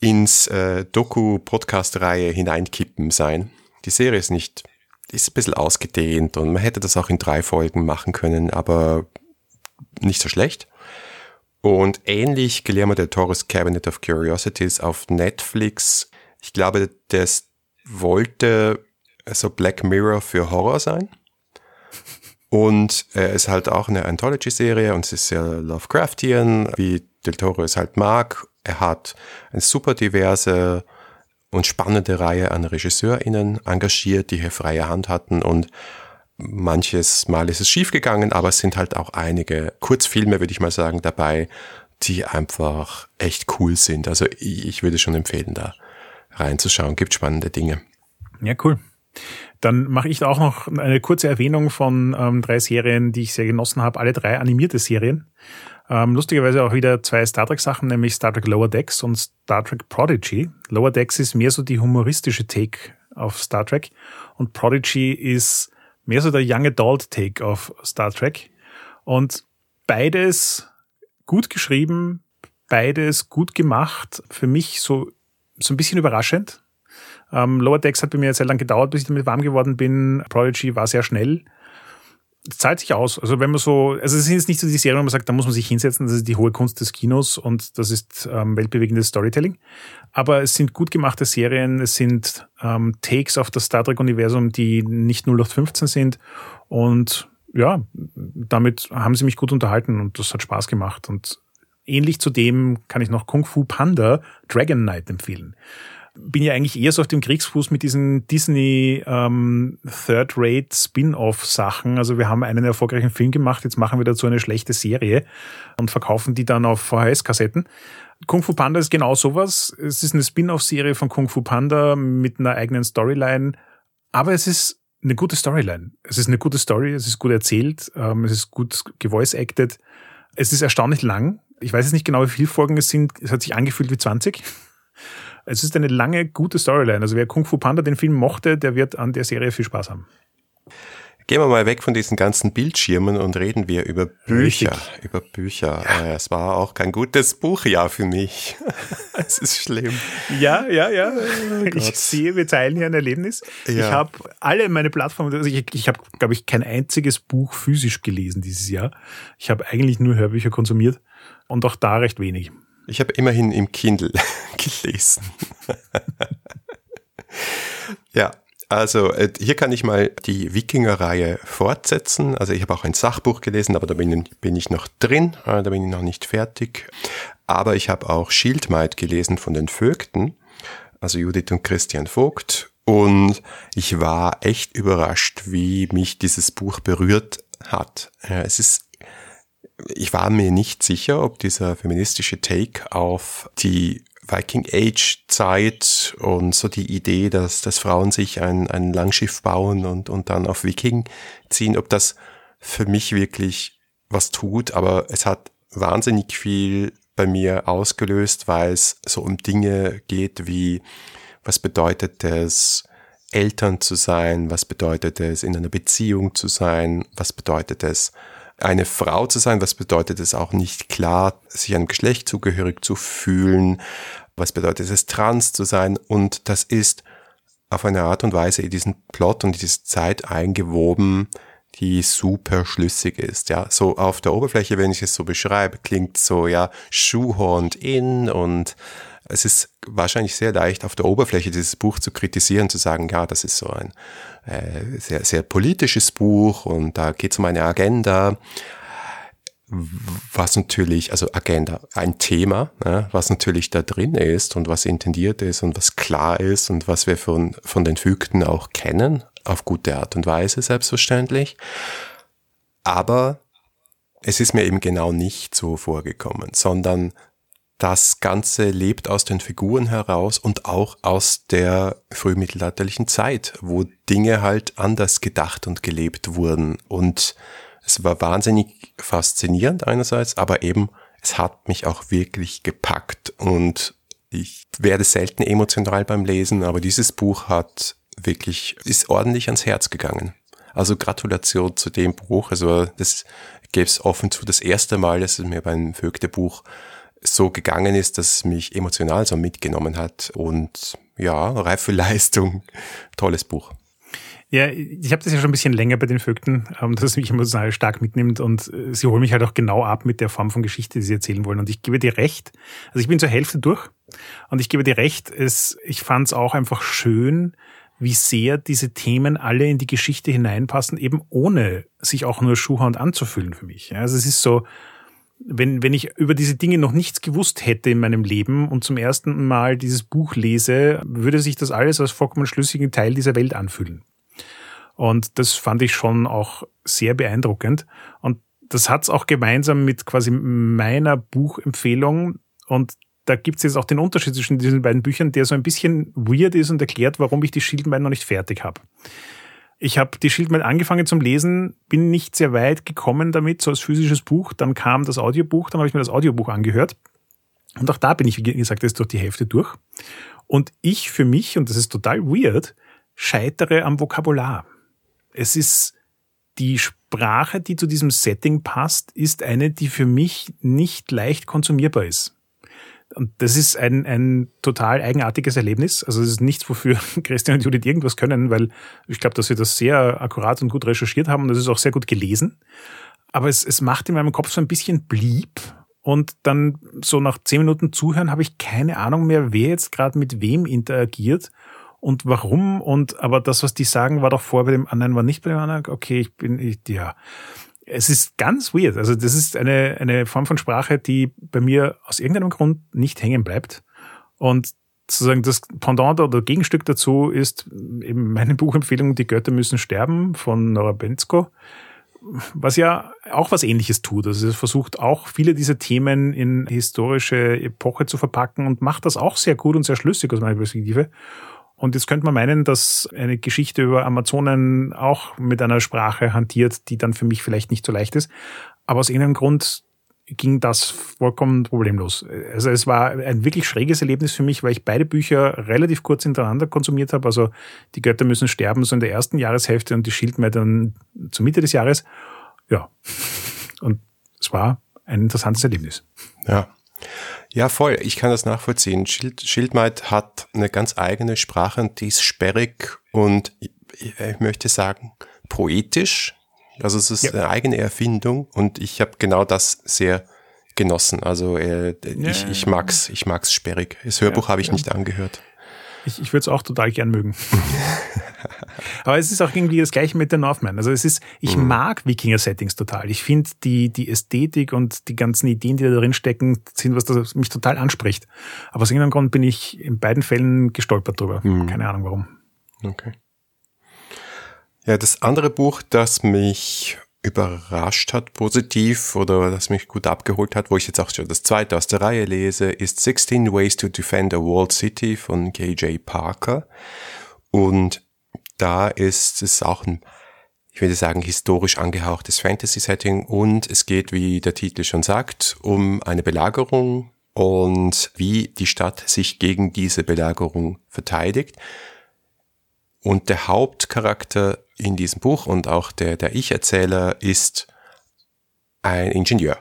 ins äh, Doku-Podcast-Reihe hineinkippen sein. Die Serie ist nicht ist ein bisschen ausgedehnt und man hätte das auch in drei Folgen machen können, aber nicht so schlecht. Und ähnlich Guillermo del Toro's Cabinet of Curiosities auf Netflix. Ich glaube, das wollte so Black Mirror für Horror sein. Und er ist halt auch eine Anthology-Serie und es ist sehr Lovecraftian, wie Del Toro es halt mag. Er hat eine super diverse und spannende Reihe an RegisseurInnen engagiert, die hier freie Hand hatten und manches Mal ist es schiefgegangen, aber es sind halt auch einige Kurzfilme, würde ich mal sagen, dabei, die einfach echt cool sind. Also ich würde schon empfehlen, da reinzuschauen. Gibt spannende Dinge. Ja, cool. Dann mache ich auch noch eine kurze Erwähnung von ähm, drei Serien, die ich sehr genossen habe. Alle drei animierte Serien. Ähm, lustigerweise auch wieder zwei Star Trek-Sachen, nämlich Star Trek Lower Decks und Star Trek Prodigy. Lower Decks ist mehr so die humoristische Take auf Star Trek und Prodigy ist mehr so der Young Adult Take auf Star Trek. Und beides gut geschrieben, beides gut gemacht. Für mich so, so ein bisschen überraschend. Ähm, Lower Decks hat bei mir sehr lang gedauert, bis ich damit warm geworden bin. Prodigy war sehr schnell. Das zahlt sich aus. Also wenn man so, also es sind jetzt nicht so die Serien, wo man sagt, da muss man sich hinsetzen, das ist die hohe Kunst des Kinos und das ist ähm, weltbewegendes Storytelling. Aber es sind gut gemachte Serien, es sind ähm, Takes auf das Star Trek-Universum, die nicht 0815 sind. Und ja, damit haben sie mich gut unterhalten und das hat Spaß gemacht. Und ähnlich zu dem kann ich noch Kung Fu Panda Dragon Knight empfehlen bin ja eigentlich eher so auf dem Kriegsfuß mit diesen Disney ähm, Third-Rate Spin-off-Sachen. Also wir haben einen erfolgreichen Film gemacht, jetzt machen wir dazu eine schlechte Serie und verkaufen die dann auf VHS-Kassetten. Kung Fu Panda ist genau sowas. Es ist eine Spin-off-Serie von Kung Fu Panda mit einer eigenen Storyline, aber es ist eine gute Storyline. Es ist eine gute Story, es ist gut erzählt, ähm, es ist gut gevoice-acted. Es ist erstaunlich lang. Ich weiß jetzt nicht genau, wie viele Folgen es sind. Es hat sich angefühlt wie 20. Es ist eine lange, gute Storyline. Also wer Kung Fu Panda den Film mochte, der wird an der Serie viel Spaß haben. Gehen wir mal weg von diesen ganzen Bildschirmen und reden wir über Bücher. Richtig. Über Bücher. Ja. Äh, es war auch kein gutes Buchjahr für mich. es ist schlimm. Ja, ja, ja. Oh ich sehe, wir teilen hier ein Erlebnis. Ja. Ich habe alle meine Plattformen, also ich, ich habe, glaube ich, kein einziges Buch physisch gelesen dieses Jahr. Ich habe eigentlich nur Hörbücher konsumiert und auch da recht wenig. Ich habe immerhin im Kindle gelesen. ja, also äh, hier kann ich mal die Wikinger-Reihe fortsetzen. Also ich habe auch ein Sachbuch gelesen, aber da bin, bin ich noch drin, äh, da bin ich noch nicht fertig. Aber ich habe auch Schildmaid gelesen von den Vögten, also Judith und Christian Vogt. Und ich war echt überrascht, wie mich dieses Buch berührt hat. Es ist ich war mir nicht sicher, ob dieser feministische Take auf die Viking Age Zeit und so die Idee, dass, dass Frauen sich ein, ein Langschiff bauen und, und dann auf Viking ziehen, ob das für mich wirklich was tut, aber es hat wahnsinnig viel bei mir ausgelöst, weil es so um Dinge geht wie, was bedeutet es, Eltern zu sein, was bedeutet es, in einer Beziehung zu sein, was bedeutet es, eine Frau zu sein, was bedeutet es auch nicht klar, sich einem Geschlecht zugehörig zu fühlen, was bedeutet es trans zu sein und das ist auf eine Art und Weise in diesen Plot und diese Zeit eingewoben, die super schlüssig ist. Ja, so auf der Oberfläche, wenn ich es so beschreibe, klingt so ja shoehorned in und es ist wahrscheinlich sehr leicht auf der Oberfläche dieses Buch zu kritisieren, zu sagen, ja, das ist so ein äh, sehr, sehr politisches Buch und da geht es um eine Agenda, was natürlich, also Agenda, ein Thema, ne, was natürlich da drin ist und was intendiert ist und was klar ist und was wir von, von den Fügten auch kennen, auf gute Art und Weise selbstverständlich. Aber es ist mir eben genau nicht so vorgekommen, sondern das Ganze lebt aus den Figuren heraus und auch aus der frühmittelalterlichen Zeit, wo Dinge halt anders gedacht und gelebt wurden. Und es war wahnsinnig faszinierend einerseits, aber eben es hat mich auch wirklich gepackt und ich werde selten emotional beim Lesen, aber dieses Buch hat wirklich, ist ordentlich ans Herz gegangen. Also Gratulation zu dem Buch. Also das gäbe es offen zu das erste Mal, dass es mir beim Vögte-Buch so gegangen ist, dass es mich emotional so mitgenommen hat. Und ja, reife Leistung, tolles Buch. Ja, ich habe das ja schon ein bisschen länger bei den Vögten, ähm, dass es mich emotional stark mitnimmt und äh, sie holen mich halt auch genau ab mit der Form von Geschichte, die sie erzählen wollen. Und ich gebe dir recht, also ich bin zur Hälfte durch und ich gebe dir recht, es, ich fand es auch einfach schön, wie sehr diese Themen alle in die Geschichte hineinpassen, eben ohne sich auch nur Schuhhand anzufühlen für mich. Also es ist so, wenn, wenn ich über diese Dinge noch nichts gewusst hätte in meinem Leben und zum ersten Mal dieses Buch lese, würde sich das alles als vollkommen schlüssigen Teil dieser Welt anfühlen. Und das fand ich schon auch sehr beeindruckend. Und das hat's auch gemeinsam mit quasi meiner Buchempfehlung. Und da gibt's jetzt auch den Unterschied zwischen diesen beiden Büchern, der so ein bisschen weird ist und erklärt, warum ich die Schildmein noch nicht fertig habe. Ich habe die Schildmein angefangen zum Lesen, bin nicht sehr weit gekommen damit, so als physisches Buch. Dann kam das Audiobuch, dann habe ich mir das Audiobuch angehört. Und auch da bin ich, wie gesagt, jetzt durch die Hälfte durch. Und ich für mich, und das ist total weird, scheitere am Vokabular. Es ist die Sprache, die zu diesem Setting passt, ist eine, die für mich nicht leicht konsumierbar ist. Und das ist ein, ein total eigenartiges Erlebnis. Also es ist nichts, wofür Christian und Judith irgendwas können, weil ich glaube, dass sie das sehr akkurat und gut recherchiert haben und das ist auch sehr gut gelesen. Aber es, es macht in meinem Kopf so ein bisschen blieb. Und dann so nach zehn Minuten Zuhören habe ich keine Ahnung mehr, wer jetzt gerade mit wem interagiert und warum. Und aber das, was die sagen, war doch vor bei dem anderen, war nicht bei dem anderen. Okay, ich bin, ich, ja. Es ist ganz weird. Also das ist eine, eine Form von Sprache, die bei mir aus irgendeinem Grund nicht hängen bleibt. Und sozusagen das Pendant oder Gegenstück dazu ist eben meine Buchempfehlung Die Götter müssen sterben von Nora Bensko, was ja auch was ähnliches tut. Also es versucht auch viele dieser Themen in historische Epoche zu verpacken und macht das auch sehr gut und sehr schlüssig aus meiner Perspektive. Und jetzt könnte man meinen, dass eine Geschichte über Amazonen auch mit einer Sprache hantiert, die dann für mich vielleicht nicht so leicht ist. Aber aus irgendeinem Grund ging das vollkommen problemlos. Also es war ein wirklich schräges Erlebnis für mich, weil ich beide Bücher relativ kurz hintereinander konsumiert habe. Also die Götter müssen sterben so in der ersten Jahreshälfte und die Schildmeer dann zur Mitte des Jahres. Ja. Und es war ein interessantes Erlebnis. Ja. Ja, voll. Ich kann das nachvollziehen. Schild, Schildmaid hat eine ganz eigene Sprache und die ist sperrig und ich, ich möchte sagen poetisch. Also es ist ja. eine eigene Erfindung und ich habe genau das sehr genossen. Also äh, ja, ich, ich mag's, ich mag's sperrig. Das Hörbuch ja, habe ich nicht angehört. Ich, ich würde es auch total gern mögen. Aber es ist auch irgendwie das Gleiche mit der Northman. Also es ist, ich mhm. mag Wikinger-Settings total. Ich finde die, die Ästhetik und die ganzen Ideen, die da drin stecken, sind was, das mich total anspricht. Aber aus irgendeinem Grund bin ich in beiden Fällen gestolpert drüber. Mhm. Keine Ahnung warum. Okay. Ja, das andere Buch, das mich überrascht hat, positiv oder das mich gut abgeholt hat, wo ich jetzt auch schon das zweite aus der Reihe lese, ist 16 Ways to Defend a Walled City von KJ Parker. Und da ist es auch ein, ich würde sagen, historisch angehauchtes Fantasy-Setting und es geht, wie der Titel schon sagt, um eine Belagerung und wie die Stadt sich gegen diese Belagerung verteidigt. Und der Hauptcharakter in diesem Buch und auch der, der Ich-Erzähler ist ein Ingenieur.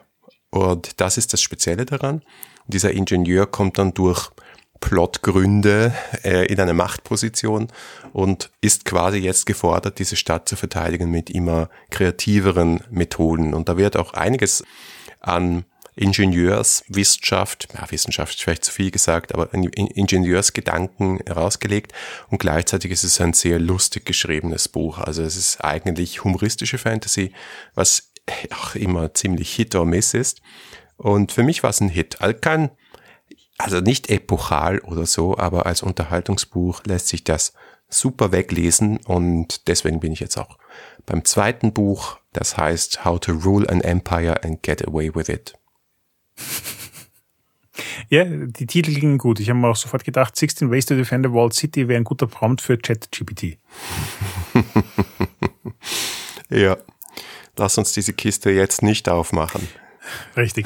Und das ist das Spezielle daran. dieser Ingenieur kommt dann durch Plotgründe äh, in eine Machtposition und ist quasi jetzt gefordert, diese Stadt zu verteidigen mit immer kreativeren Methoden. Und da wird auch einiges an Ingenieurswissenschaft, ja, Wissenschaft ist vielleicht zu viel gesagt, aber Ingenieursgedanken herausgelegt und gleichzeitig ist es ein sehr lustig geschriebenes Buch. Also es ist eigentlich humoristische Fantasy, was auch immer ziemlich Hit or Miss ist. Und für mich war es ein Hit. Also kein, also nicht epochal oder so, aber als Unterhaltungsbuch lässt sich das super weglesen und deswegen bin ich jetzt auch beim zweiten Buch, das heißt How to Rule an Empire and Get Away with It. Ja, die Titel gingen gut. Ich habe mir auch sofort gedacht, 16 Ways to Defend the Walled City wäre ein guter Prompt für ChatGPT. ja, lass uns diese Kiste jetzt nicht aufmachen. Richtig.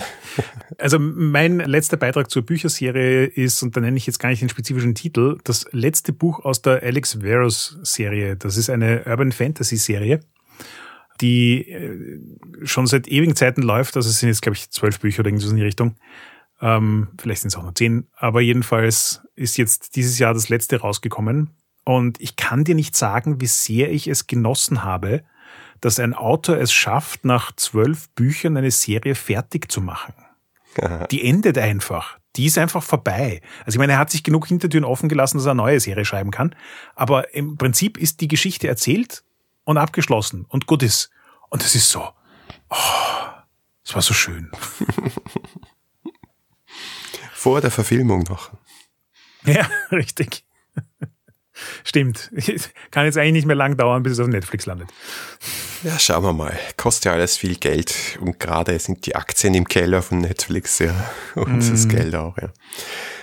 Also mein letzter Beitrag zur Bücherserie ist, und da nenne ich jetzt gar nicht den spezifischen Titel, das letzte Buch aus der Alex Veros Serie. Das ist eine Urban Fantasy Serie die äh, schon seit ewigen Zeiten läuft. Also es sind jetzt, glaube ich, zwölf Bücher oder irgendwas in die Richtung. Ähm, vielleicht sind es auch nur zehn. Aber jedenfalls ist jetzt dieses Jahr das letzte rausgekommen. Und ich kann dir nicht sagen, wie sehr ich es genossen habe, dass ein Autor es schafft, nach zwölf Büchern eine Serie fertig zu machen. Die endet einfach. Die ist einfach vorbei. Also ich meine, er hat sich genug Hintertüren offen gelassen, dass er eine neue Serie schreiben kann. Aber im Prinzip ist die Geschichte erzählt und abgeschlossen und gut ist. Und das ist so. Oh, es war so schön. Vor der Verfilmung noch. Ja, richtig. Stimmt. Kann jetzt eigentlich nicht mehr lang dauern, bis es auf Netflix landet. Ja, schauen wir mal. Kostet ja alles viel Geld und gerade sind die Aktien im Keller von Netflix ja und mm. das Geld auch, ja.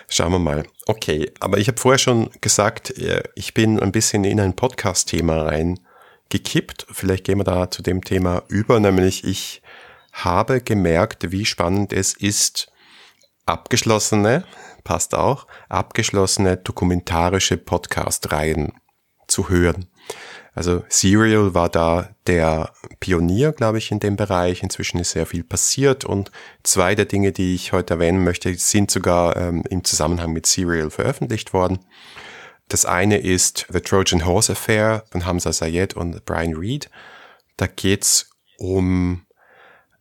Schauen wir mal. Okay, aber ich habe vorher schon gesagt, ich bin ein bisschen in ein Podcast-Thema reingekippt. Vielleicht gehen wir da zu dem Thema über, nämlich ich habe gemerkt, wie spannend es ist, abgeschlossene passt auch, abgeschlossene dokumentarische Podcast-Reihen zu hören. Also Serial war da der Pionier, glaube ich, in dem Bereich. Inzwischen ist sehr viel passiert und zwei der Dinge, die ich heute erwähnen möchte, sind sogar ähm, im Zusammenhang mit Serial veröffentlicht worden. Das eine ist The Trojan Horse Affair von Hamza Sayed und Brian Reed. Da geht's um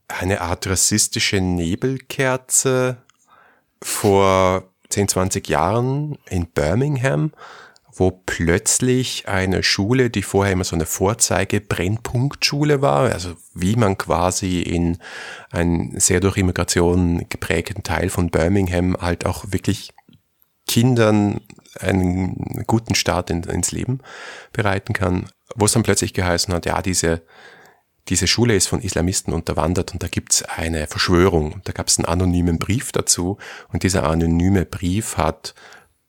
eine Art rassistische Nebelkerze vor 10, 20 Jahren in Birmingham, wo plötzlich eine Schule, die vorher immer so eine Vorzeige-Brennpunktschule war, also wie man quasi in einen sehr durch Immigration geprägten Teil von Birmingham halt auch wirklich Kindern einen guten Start in, ins Leben bereiten kann, wo es dann plötzlich geheißen hat, ja, diese diese Schule ist von Islamisten unterwandert und da gibt's eine Verschwörung. Da gab's einen anonymen Brief dazu und dieser anonyme Brief hat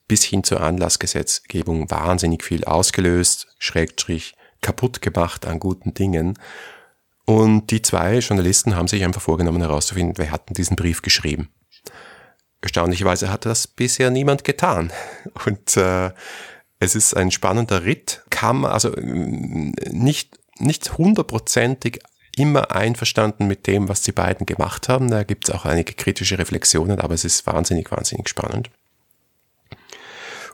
bis hin zur Anlassgesetzgebung wahnsinnig viel ausgelöst, Schrägstrich kaputt gemacht an guten Dingen. Und die zwei Journalisten haben sich einfach vorgenommen herauszufinden, wer hat denn diesen Brief geschrieben. Erstaunlicherweise hat das bisher niemand getan. Und äh, es ist ein spannender Ritt, kam also nicht nicht hundertprozentig immer einverstanden mit dem, was die beiden gemacht haben. Da gibt es auch einige kritische Reflexionen, aber es ist wahnsinnig, wahnsinnig spannend.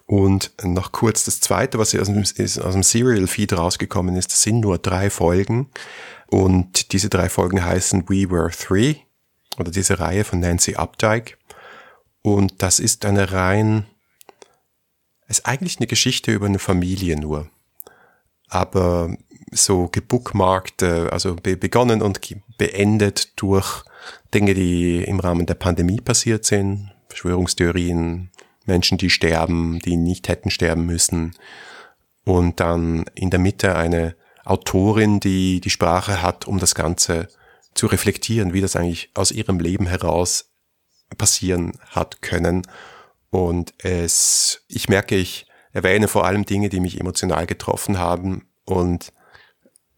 Und noch kurz das zweite, was aus dem, aus dem Serial Feed rausgekommen ist, das sind nur drei Folgen. Und diese drei Folgen heißen We Were Three oder diese Reihe von Nancy Updike. Und das ist eine rein, ist eigentlich eine Geschichte über eine Familie nur. Aber so gebookmarkt, also begonnen und beendet durch Dinge, die im Rahmen der Pandemie passiert sind, Verschwörungstheorien, Menschen, die sterben, die nicht hätten sterben müssen. Und dann in der Mitte eine Autorin, die die Sprache hat, um das Ganze zu reflektieren, wie das eigentlich aus ihrem Leben heraus passieren hat können. Und es, ich merke, ich erwähne vor allem Dinge, die mich emotional getroffen haben und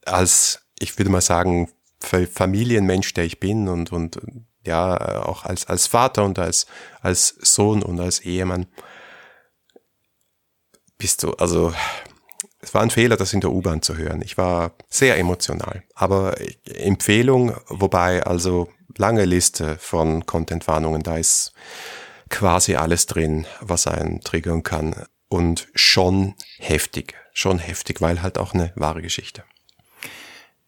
als, ich würde mal sagen, Familienmensch, der ich bin und, und ja, auch als, als Vater und als, als Sohn und als Ehemann, bist du, also, es war ein Fehler, das in der U-Bahn zu hören. Ich war sehr emotional. Aber Empfehlung, wobei also lange Liste von Content-Warnungen, da ist quasi alles drin, was einen triggern kann. Und schon heftig, schon heftig, weil halt auch eine wahre Geschichte.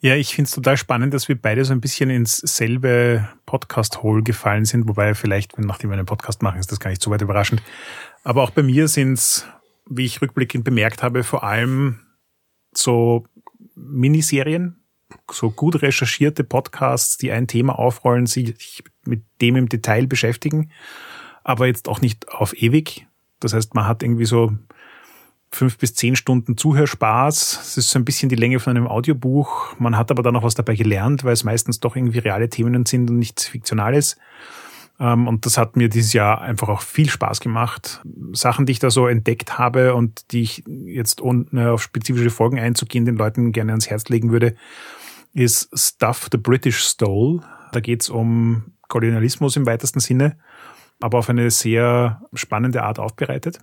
Ja, ich finde es total spannend, dass wir beide so ein bisschen ins selbe Podcast-Hole gefallen sind, wobei vielleicht, wenn nachdem wir einen Podcast machen, ist das gar nicht so weit überraschend. Aber auch bei mir sind es, wie ich rückblickend bemerkt habe, vor allem so Miniserien, so gut recherchierte Podcasts, die ein Thema aufrollen, sich mit dem im Detail beschäftigen, aber jetzt auch nicht auf ewig. Das heißt, man hat irgendwie so fünf bis zehn Stunden Zuhörspaß. Es ist so ein bisschen die Länge von einem Audiobuch. Man hat aber dann noch was dabei gelernt, weil es meistens doch irgendwie reale Themen sind und nichts Fiktionales. Ähm, und das hat mir dieses Jahr einfach auch viel Spaß gemacht. Sachen, die ich da so entdeckt habe und die ich jetzt ohne auf spezifische Folgen einzugehen, den Leuten gerne ans Herz legen würde, ist Stuff the British Stole. Da geht's um Kolonialismus im weitesten Sinne, aber auf eine sehr spannende Art aufbereitet.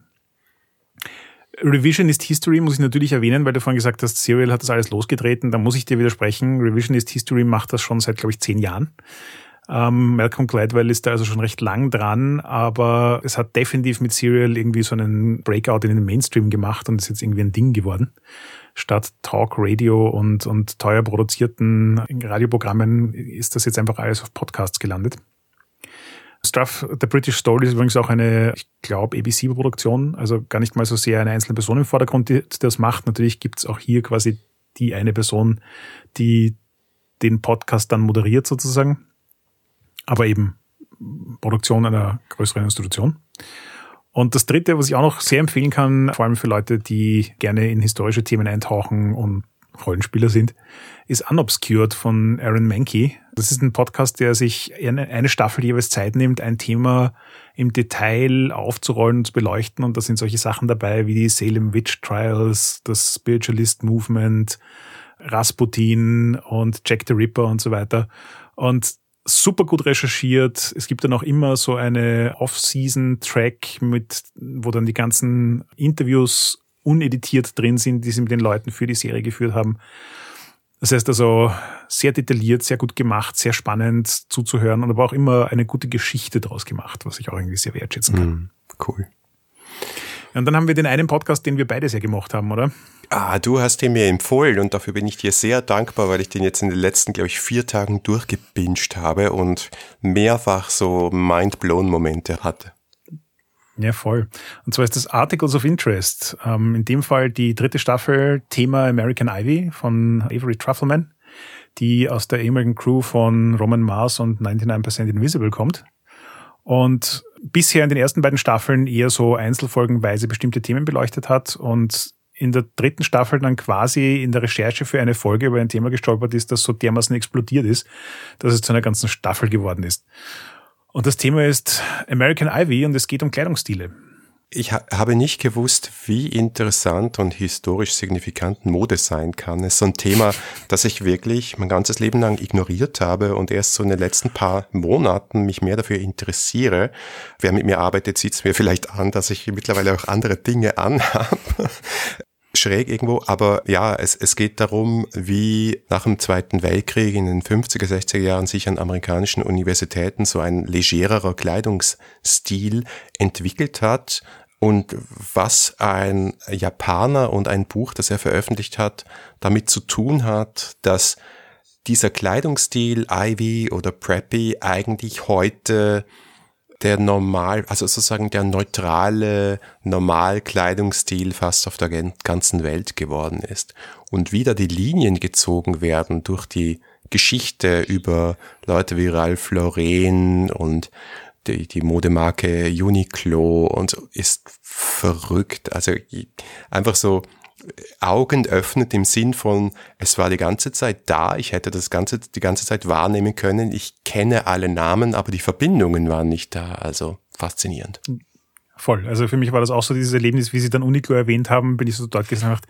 Revisionist History muss ich natürlich erwähnen, weil du vorhin gesagt hast, Serial hat das alles losgetreten. Da muss ich dir widersprechen. Revisionist History macht das schon seit, glaube ich, zehn Jahren. Ähm, Malcolm Gladwell ist da also schon recht lang dran, aber es hat definitiv mit Serial irgendwie so einen Breakout in den Mainstream gemacht und ist jetzt irgendwie ein Ding geworden. Statt Talk, Radio und, und teuer produzierten Radioprogrammen ist das jetzt einfach alles auf Podcasts gelandet. Stuff, The British Story ist übrigens auch eine, ich glaube, ABC-Produktion, also gar nicht mal so sehr eine einzelne Person im Vordergrund, die das macht. Natürlich gibt es auch hier quasi die eine Person, die den Podcast dann moderiert sozusagen, aber eben Produktion einer größeren Institution. Und das Dritte, was ich auch noch sehr empfehlen kann, vor allem für Leute, die gerne in historische Themen eintauchen und Rollenspieler sind, ist Unobscured von Aaron Mankey. Das ist ein Podcast, der sich eine Staffel jeweils Zeit nimmt, ein Thema im Detail aufzurollen und zu beleuchten. Und da sind solche Sachen dabei wie die Salem Witch Trials, das Spiritualist Movement, Rasputin und Jack the Ripper und so weiter. Und super gut recherchiert. Es gibt dann auch immer so eine Off-Season-Track mit, wo dann die ganzen Interviews uneditiert drin sind, die sie mit den Leuten für die Serie geführt haben. Das heißt also sehr detailliert, sehr gut gemacht, sehr spannend zuzuhören und aber auch immer eine gute Geschichte daraus gemacht, was ich auch irgendwie sehr wertschätzen kann. Mm, cool. Und dann haben wir den einen Podcast, den wir beide sehr gemocht haben, oder? Ah, du hast den mir empfohlen und dafür bin ich dir sehr dankbar, weil ich den jetzt in den letzten, glaube ich, vier Tagen durchgebinged habe und mehrfach so mind-blown-Momente hatte. Ja, voll. Und zwar ist das Articles of Interest. Ähm, in dem Fall die dritte Staffel Thema American Ivy von Avery Truffleman, die aus der ehemaligen Crew von Roman Mars und 99% Invisible kommt. Und bisher in den ersten beiden Staffeln eher so einzelfolgenweise bestimmte Themen beleuchtet hat und in der dritten Staffel dann quasi in der Recherche für eine Folge über ein Thema gestolpert ist, das so dermaßen explodiert ist, dass es zu einer ganzen Staffel geworden ist. Und das Thema ist American Ivy und es geht um Kleidungsstile. Ich ha habe nicht gewusst, wie interessant und historisch signifikant Mode sein kann. Es ist so ein Thema, das ich wirklich mein ganzes Leben lang ignoriert habe und erst so in den letzten paar Monaten mich mehr dafür interessiere. Wer mit mir arbeitet, sieht es mir vielleicht an, dass ich mittlerweile auch andere Dinge anhabe schräg irgendwo, aber ja, es, es geht darum, wie nach dem Zweiten Weltkrieg in den 50er, 60er Jahren sich an amerikanischen Universitäten so ein legererer Kleidungsstil entwickelt hat und was ein Japaner und ein Buch, das er veröffentlicht hat, damit zu tun hat, dass dieser Kleidungsstil Ivy oder Preppy eigentlich heute der normal, also sozusagen der neutrale Normalkleidungsstil fast auf der ganzen Welt geworden ist. Und wieder die Linien gezogen werden durch die Geschichte über Leute wie Ralph Lauren und die, die Modemarke Uniqlo und so ist verrückt. Also einfach so Augen öffnet im Sinn von, es war die ganze Zeit da, ich hätte das ganze, die ganze Zeit wahrnehmen können, ich kenne alle Namen, aber die Verbindungen waren nicht da. Also faszinierend. Voll. Also für mich war das auch so dieses Erlebnis, wie Sie dann Uniqlo erwähnt haben, bin ich so dort gesagt,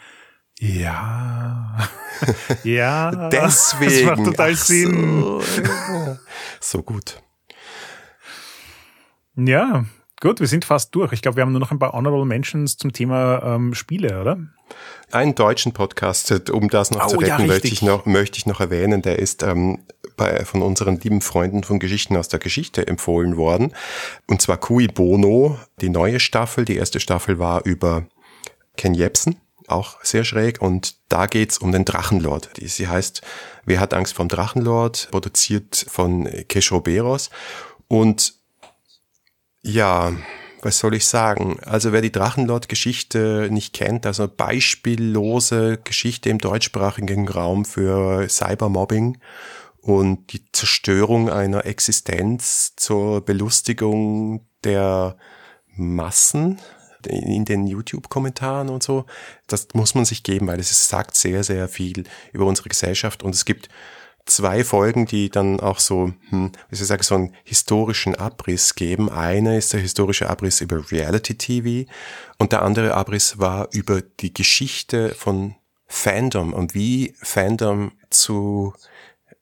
ja, ja, deswegen. Das macht total Ach Sinn. So. so gut. Ja, gut, wir sind fast durch. Ich glaube, wir haben nur noch ein paar Honorable Mentions zum Thema ähm, Spiele, oder? Einen deutschen Podcast, um das noch oh, zu retten, ja, möchte, ich noch, möchte ich noch erwähnen. Der ist ähm, bei, von unseren lieben Freunden von Geschichten aus der Geschichte empfohlen worden. Und zwar Cui Bono, die neue Staffel. Die erste Staffel war über Ken Jebsen, auch sehr schräg. Und da geht's um den Drachenlord. Sie heißt Wer hat Angst vom Drachenlord? Produziert von Kesho Und ja, was soll ich sagen? Also wer die Drachenlord-Geschichte nicht kennt, also beispiellose Geschichte im deutschsprachigen Raum für Cybermobbing und die Zerstörung einer Existenz zur Belustigung der Massen in den YouTube-Kommentaren und so. Das muss man sich geben, weil es sagt sehr, sehr viel über unsere Gesellschaft und es gibt zwei Folgen, die dann auch so, hm, wie soll ich sagen, so einen historischen Abriss geben. Eine ist der historische Abriss über Reality TV und der andere Abriss war über die Geschichte von Fandom und wie Fandom zu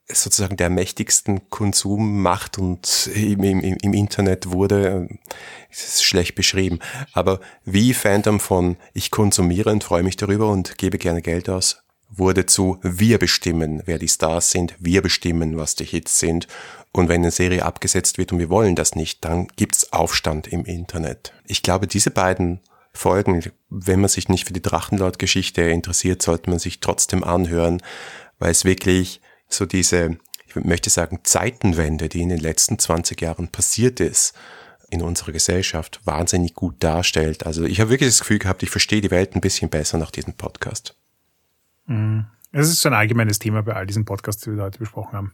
sozusagen der mächtigsten Konsummacht und im, im, im Internet wurde, ist schlecht beschrieben, aber wie Fandom von ich konsumiere und freue mich darüber und gebe gerne Geld aus wurde zu wir bestimmen, wer die Stars sind, wir bestimmen, was die Hits sind. Und wenn eine Serie abgesetzt wird und wir wollen das nicht, dann gibt's Aufstand im Internet. Ich glaube, diese beiden Folgen, wenn man sich nicht für die Drachenlord-Geschichte interessiert, sollte man sich trotzdem anhören, weil es wirklich so diese, ich möchte sagen, Zeitenwende, die in den letzten 20 Jahren passiert ist, in unserer Gesellschaft wahnsinnig gut darstellt. Also ich habe wirklich das Gefühl gehabt, ich verstehe die Welt ein bisschen besser nach diesem Podcast. Mhm. Es ist so ein allgemeines Thema bei all diesen Podcasts, die wir heute besprochen haben.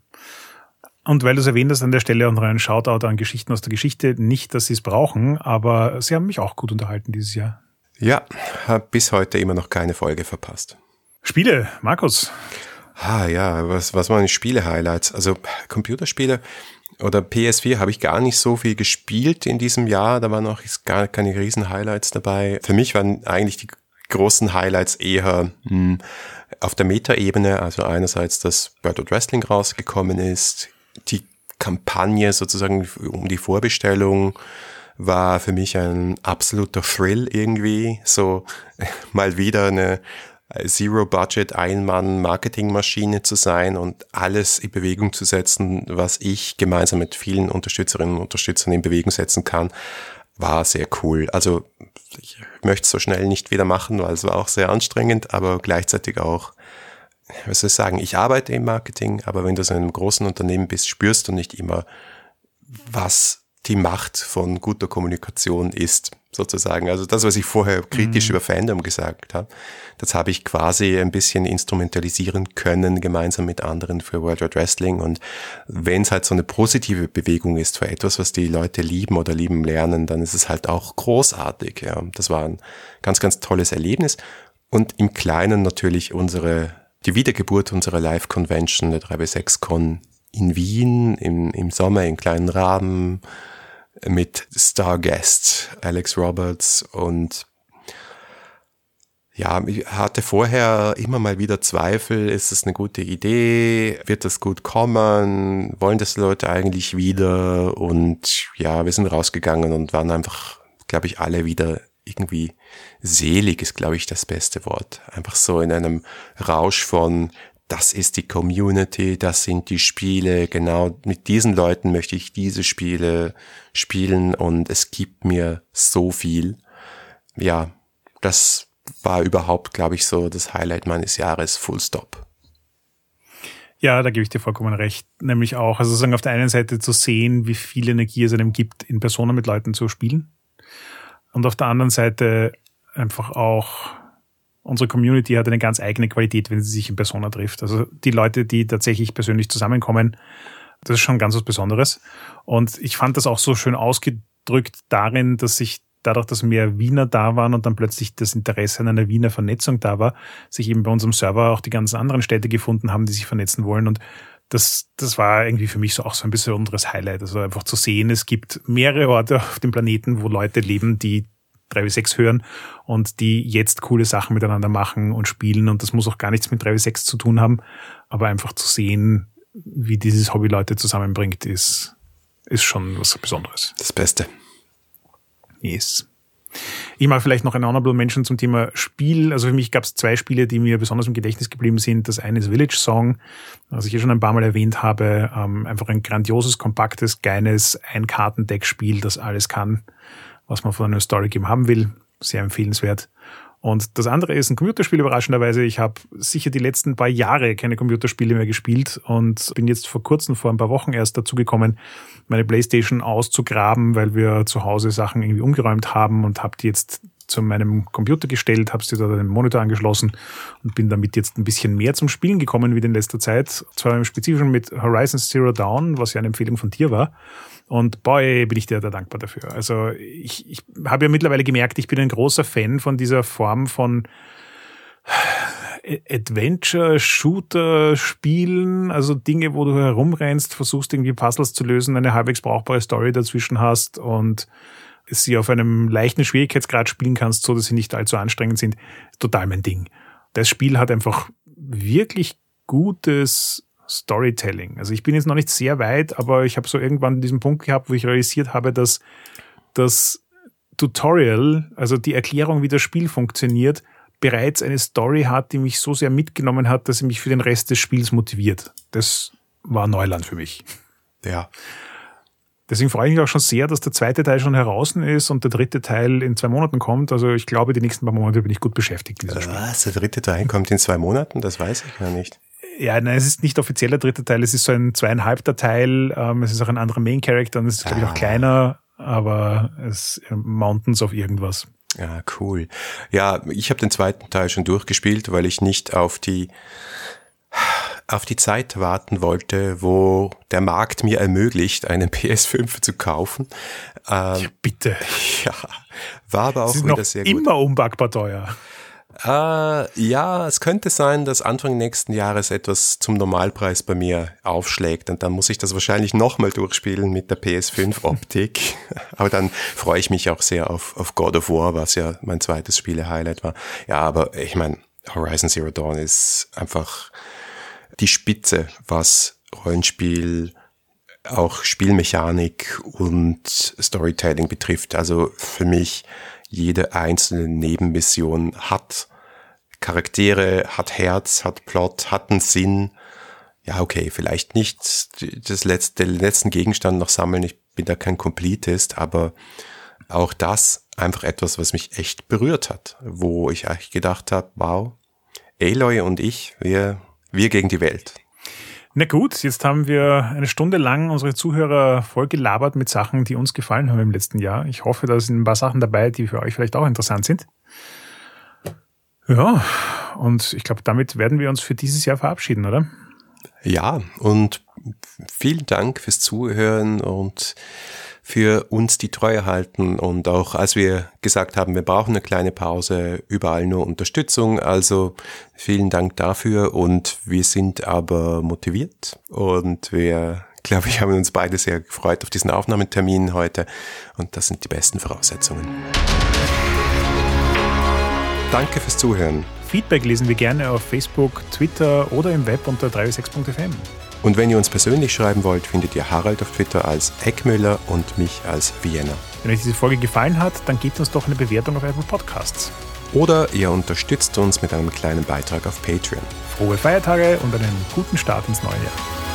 Und weil du es erwähnt hast, an der Stelle auch noch einen Shoutout an Geschichten aus der Geschichte. Nicht, dass sie es brauchen, aber sie haben mich auch gut unterhalten dieses Jahr. Ja, habe bis heute immer noch keine Folge verpasst. Spiele, Markus. Ah ja, was, was waren die Spiele-Highlights? Also Computerspiele oder PS4 habe ich gar nicht so viel gespielt in diesem Jahr. Da waren auch gar keine riesen Highlights dabei. Für mich waren eigentlich die großen Highlights eher hm, auf der Meta-Ebene. Also einerseits, dass World Wrestling rausgekommen ist. Die Kampagne sozusagen um die Vorbestellung war für mich ein absoluter Thrill irgendwie. So mal wieder eine Zero-Budget Ein-Mann-Marketingmaschine zu sein und alles in Bewegung zu setzen, was ich gemeinsam mit vielen Unterstützerinnen und Unterstützern in Bewegung setzen kann, war sehr cool. Also ich möchte es so schnell nicht wieder machen, weil es war auch sehr anstrengend, aber gleichzeitig auch, was soll ich sagen, ich arbeite im Marketing, aber wenn du so in einem großen Unternehmen bist, spürst du nicht immer, was die Macht von guter Kommunikation ist, sozusagen. Also das, was ich vorher kritisch mhm. über Fandom gesagt habe, das habe ich quasi ein bisschen instrumentalisieren können, gemeinsam mit anderen für World Wide Wrestling. Und wenn es halt so eine positive Bewegung ist für etwas, was die Leute lieben oder lieben lernen, dann ist es halt auch großartig. Ja. Das war ein ganz, ganz tolles Erlebnis. Und im Kleinen natürlich unsere, die Wiedergeburt unserer Live-Convention, der 3W6-Con in Wien im, im Sommer in kleinen Rahmen mit Starguests, Alex Roberts und ja, ich hatte vorher immer mal wieder Zweifel, ist es eine gute Idee, wird das gut kommen, wollen das Leute eigentlich wieder? Und ja, wir sind rausgegangen und waren einfach, glaube ich, alle wieder irgendwie selig ist, glaube ich, das beste Wort. Einfach so in einem Rausch von, das ist die Community, das sind die Spiele, genau mit diesen Leuten möchte ich diese Spiele spielen und es gibt mir so viel. Ja, das war überhaupt, glaube ich, so das Highlight meines Jahres, Full Stop. Ja, da gebe ich dir vollkommen recht. Nämlich auch, also sozusagen auf der einen Seite zu sehen, wie viel Energie es einem gibt, in Personen mit Leuten zu spielen. Und auf der anderen Seite einfach auch unsere Community hat eine ganz eigene Qualität, wenn sie sich in Persona trifft. Also die Leute, die tatsächlich persönlich zusammenkommen, das ist schon ganz was Besonderes. Und ich fand das auch so schön ausgedrückt darin, dass sich dadurch, dass mehr Wiener da waren und dann plötzlich das Interesse an einer Wiener Vernetzung da war, sich eben bei unserem Server auch die ganzen anderen Städte gefunden haben, die sich vernetzen wollen. Und das, das war irgendwie für mich so auch so ein besonderes Highlight. Also einfach zu sehen, es gibt mehrere Orte auf dem Planeten, wo Leute leben, die 3W6 hören und die jetzt coole Sachen miteinander machen und spielen. Und das muss auch gar nichts mit 3W6 zu tun haben. Aber einfach zu sehen, wie dieses Hobby Leute zusammenbringt, ist, ist schon was Besonderes. Das Beste. Yes. Ich mache vielleicht noch ein Honorable Mention zum Thema Spiel. Also für mich gab es zwei Spiele, die mir besonders im Gedächtnis geblieben sind. Das eine ist Village Song, was ich hier schon ein paar Mal erwähnt habe. Ähm, einfach ein grandioses, kompaktes, geiles Ein-Kartendeck-Spiel, das alles kann was man von einem Story Game haben will. Sehr empfehlenswert. Und das andere ist ein Computerspiel, überraschenderweise. Ich habe sicher die letzten paar Jahre keine Computerspiele mehr gespielt und bin jetzt vor kurzem, vor ein paar Wochen erst dazu gekommen, meine Playstation auszugraben, weil wir zu Hause Sachen irgendwie umgeräumt haben und habe die jetzt zu meinem Computer gestellt, habe sie da den Monitor angeschlossen und bin damit jetzt ein bisschen mehr zum Spielen gekommen wie in letzter Zeit. Zwar im Spezifischen mit Horizon Zero Dawn, was ja eine Empfehlung von dir war. Und boy, bin ich dir da dankbar dafür. Also ich, ich habe ja mittlerweile gemerkt, ich bin ein großer Fan von dieser Form von Adventure-Shooter-Spielen, also Dinge, wo du herumrennst, versuchst irgendwie Puzzles zu lösen, eine halbwegs brauchbare Story dazwischen hast und sie auf einem leichten Schwierigkeitsgrad spielen kannst, so dass sie nicht allzu anstrengend sind. Total mein Ding. Das Spiel hat einfach wirklich gutes Storytelling. Also ich bin jetzt noch nicht sehr weit, aber ich habe so irgendwann diesen Punkt gehabt, wo ich realisiert habe, dass das Tutorial, also die Erklärung, wie das Spiel funktioniert, bereits eine Story hat, die mich so sehr mitgenommen hat, dass sie mich für den Rest des Spiels motiviert. Das war Neuland für mich. Ja. Deswegen freue ich mich auch schon sehr, dass der zweite Teil schon heraus ist und der dritte Teil in zwei Monaten kommt. Also ich glaube, die nächsten paar Monate bin ich gut beschäftigt. Was? Der dritte Teil kommt in zwei Monaten? Das weiß ich gar nicht. Ja, nein, es ist nicht offiziell der dritte Teil. Es ist so ein zweieinhalbter Teil. Ähm, es ist auch ein anderer Main Character und es ist, glaube ich, auch ah. kleiner, aber es ist Mountains of irgendwas. Ja, cool. Ja, ich habe den zweiten Teil schon durchgespielt, weil ich nicht auf die auf die Zeit warten wollte, wo der Markt mir ermöglicht, einen PS5 zu kaufen. Ähm, ja, bitte. Ja, war aber auch wieder sehr gut. Immer unbackbar teuer. Äh, ja, es könnte sein, dass Anfang nächsten Jahres etwas zum Normalpreis bei mir aufschlägt und dann muss ich das wahrscheinlich nochmal durchspielen mit der PS5-Optik. aber dann freue ich mich auch sehr auf, auf God of War, was ja mein zweites Spiele-Highlight war. Ja, aber ich meine, Horizon Zero Dawn ist einfach die Spitze, was Rollenspiel, auch Spielmechanik und Storytelling betrifft. Also für mich jede einzelne Nebenmission hat Charaktere, hat Herz, hat Plot, hat einen Sinn. Ja, okay, vielleicht nicht das letzte, den letzten Gegenstand noch sammeln. Ich bin da kein Completist, aber auch das einfach etwas, was mich echt berührt hat, wo ich eigentlich gedacht habe, wow, Aloy und ich, wir, wir gegen die Welt. Na gut, jetzt haben wir eine Stunde lang unsere Zuhörer voll gelabert mit Sachen, die uns gefallen haben im letzten Jahr. Ich hoffe, da sind ein paar Sachen dabei, die für euch vielleicht auch interessant sind. Ja, und ich glaube, damit werden wir uns für dieses Jahr verabschieden, oder? Ja, und vielen Dank fürs Zuhören und für uns die Treue halten und auch als wir gesagt haben, wir brauchen eine kleine Pause, überall nur Unterstützung. Also vielen Dank dafür und wir sind aber motiviert und wir, glaube ich, haben uns beide sehr gefreut auf diesen Aufnahmetermin heute und das sind die besten Voraussetzungen. Danke fürs Zuhören. Feedback lesen wir gerne auf Facebook, Twitter oder im Web unter 306.fm. Und wenn ihr uns persönlich schreiben wollt, findet ihr Harald auf Twitter als Eckmüller und mich als Vienna. Wenn euch diese Folge gefallen hat, dann gebt uns doch eine Bewertung auf Apple Podcasts. Oder ihr unterstützt uns mit einem kleinen Beitrag auf Patreon. Frohe Feiertage und einen guten Start ins neue Jahr.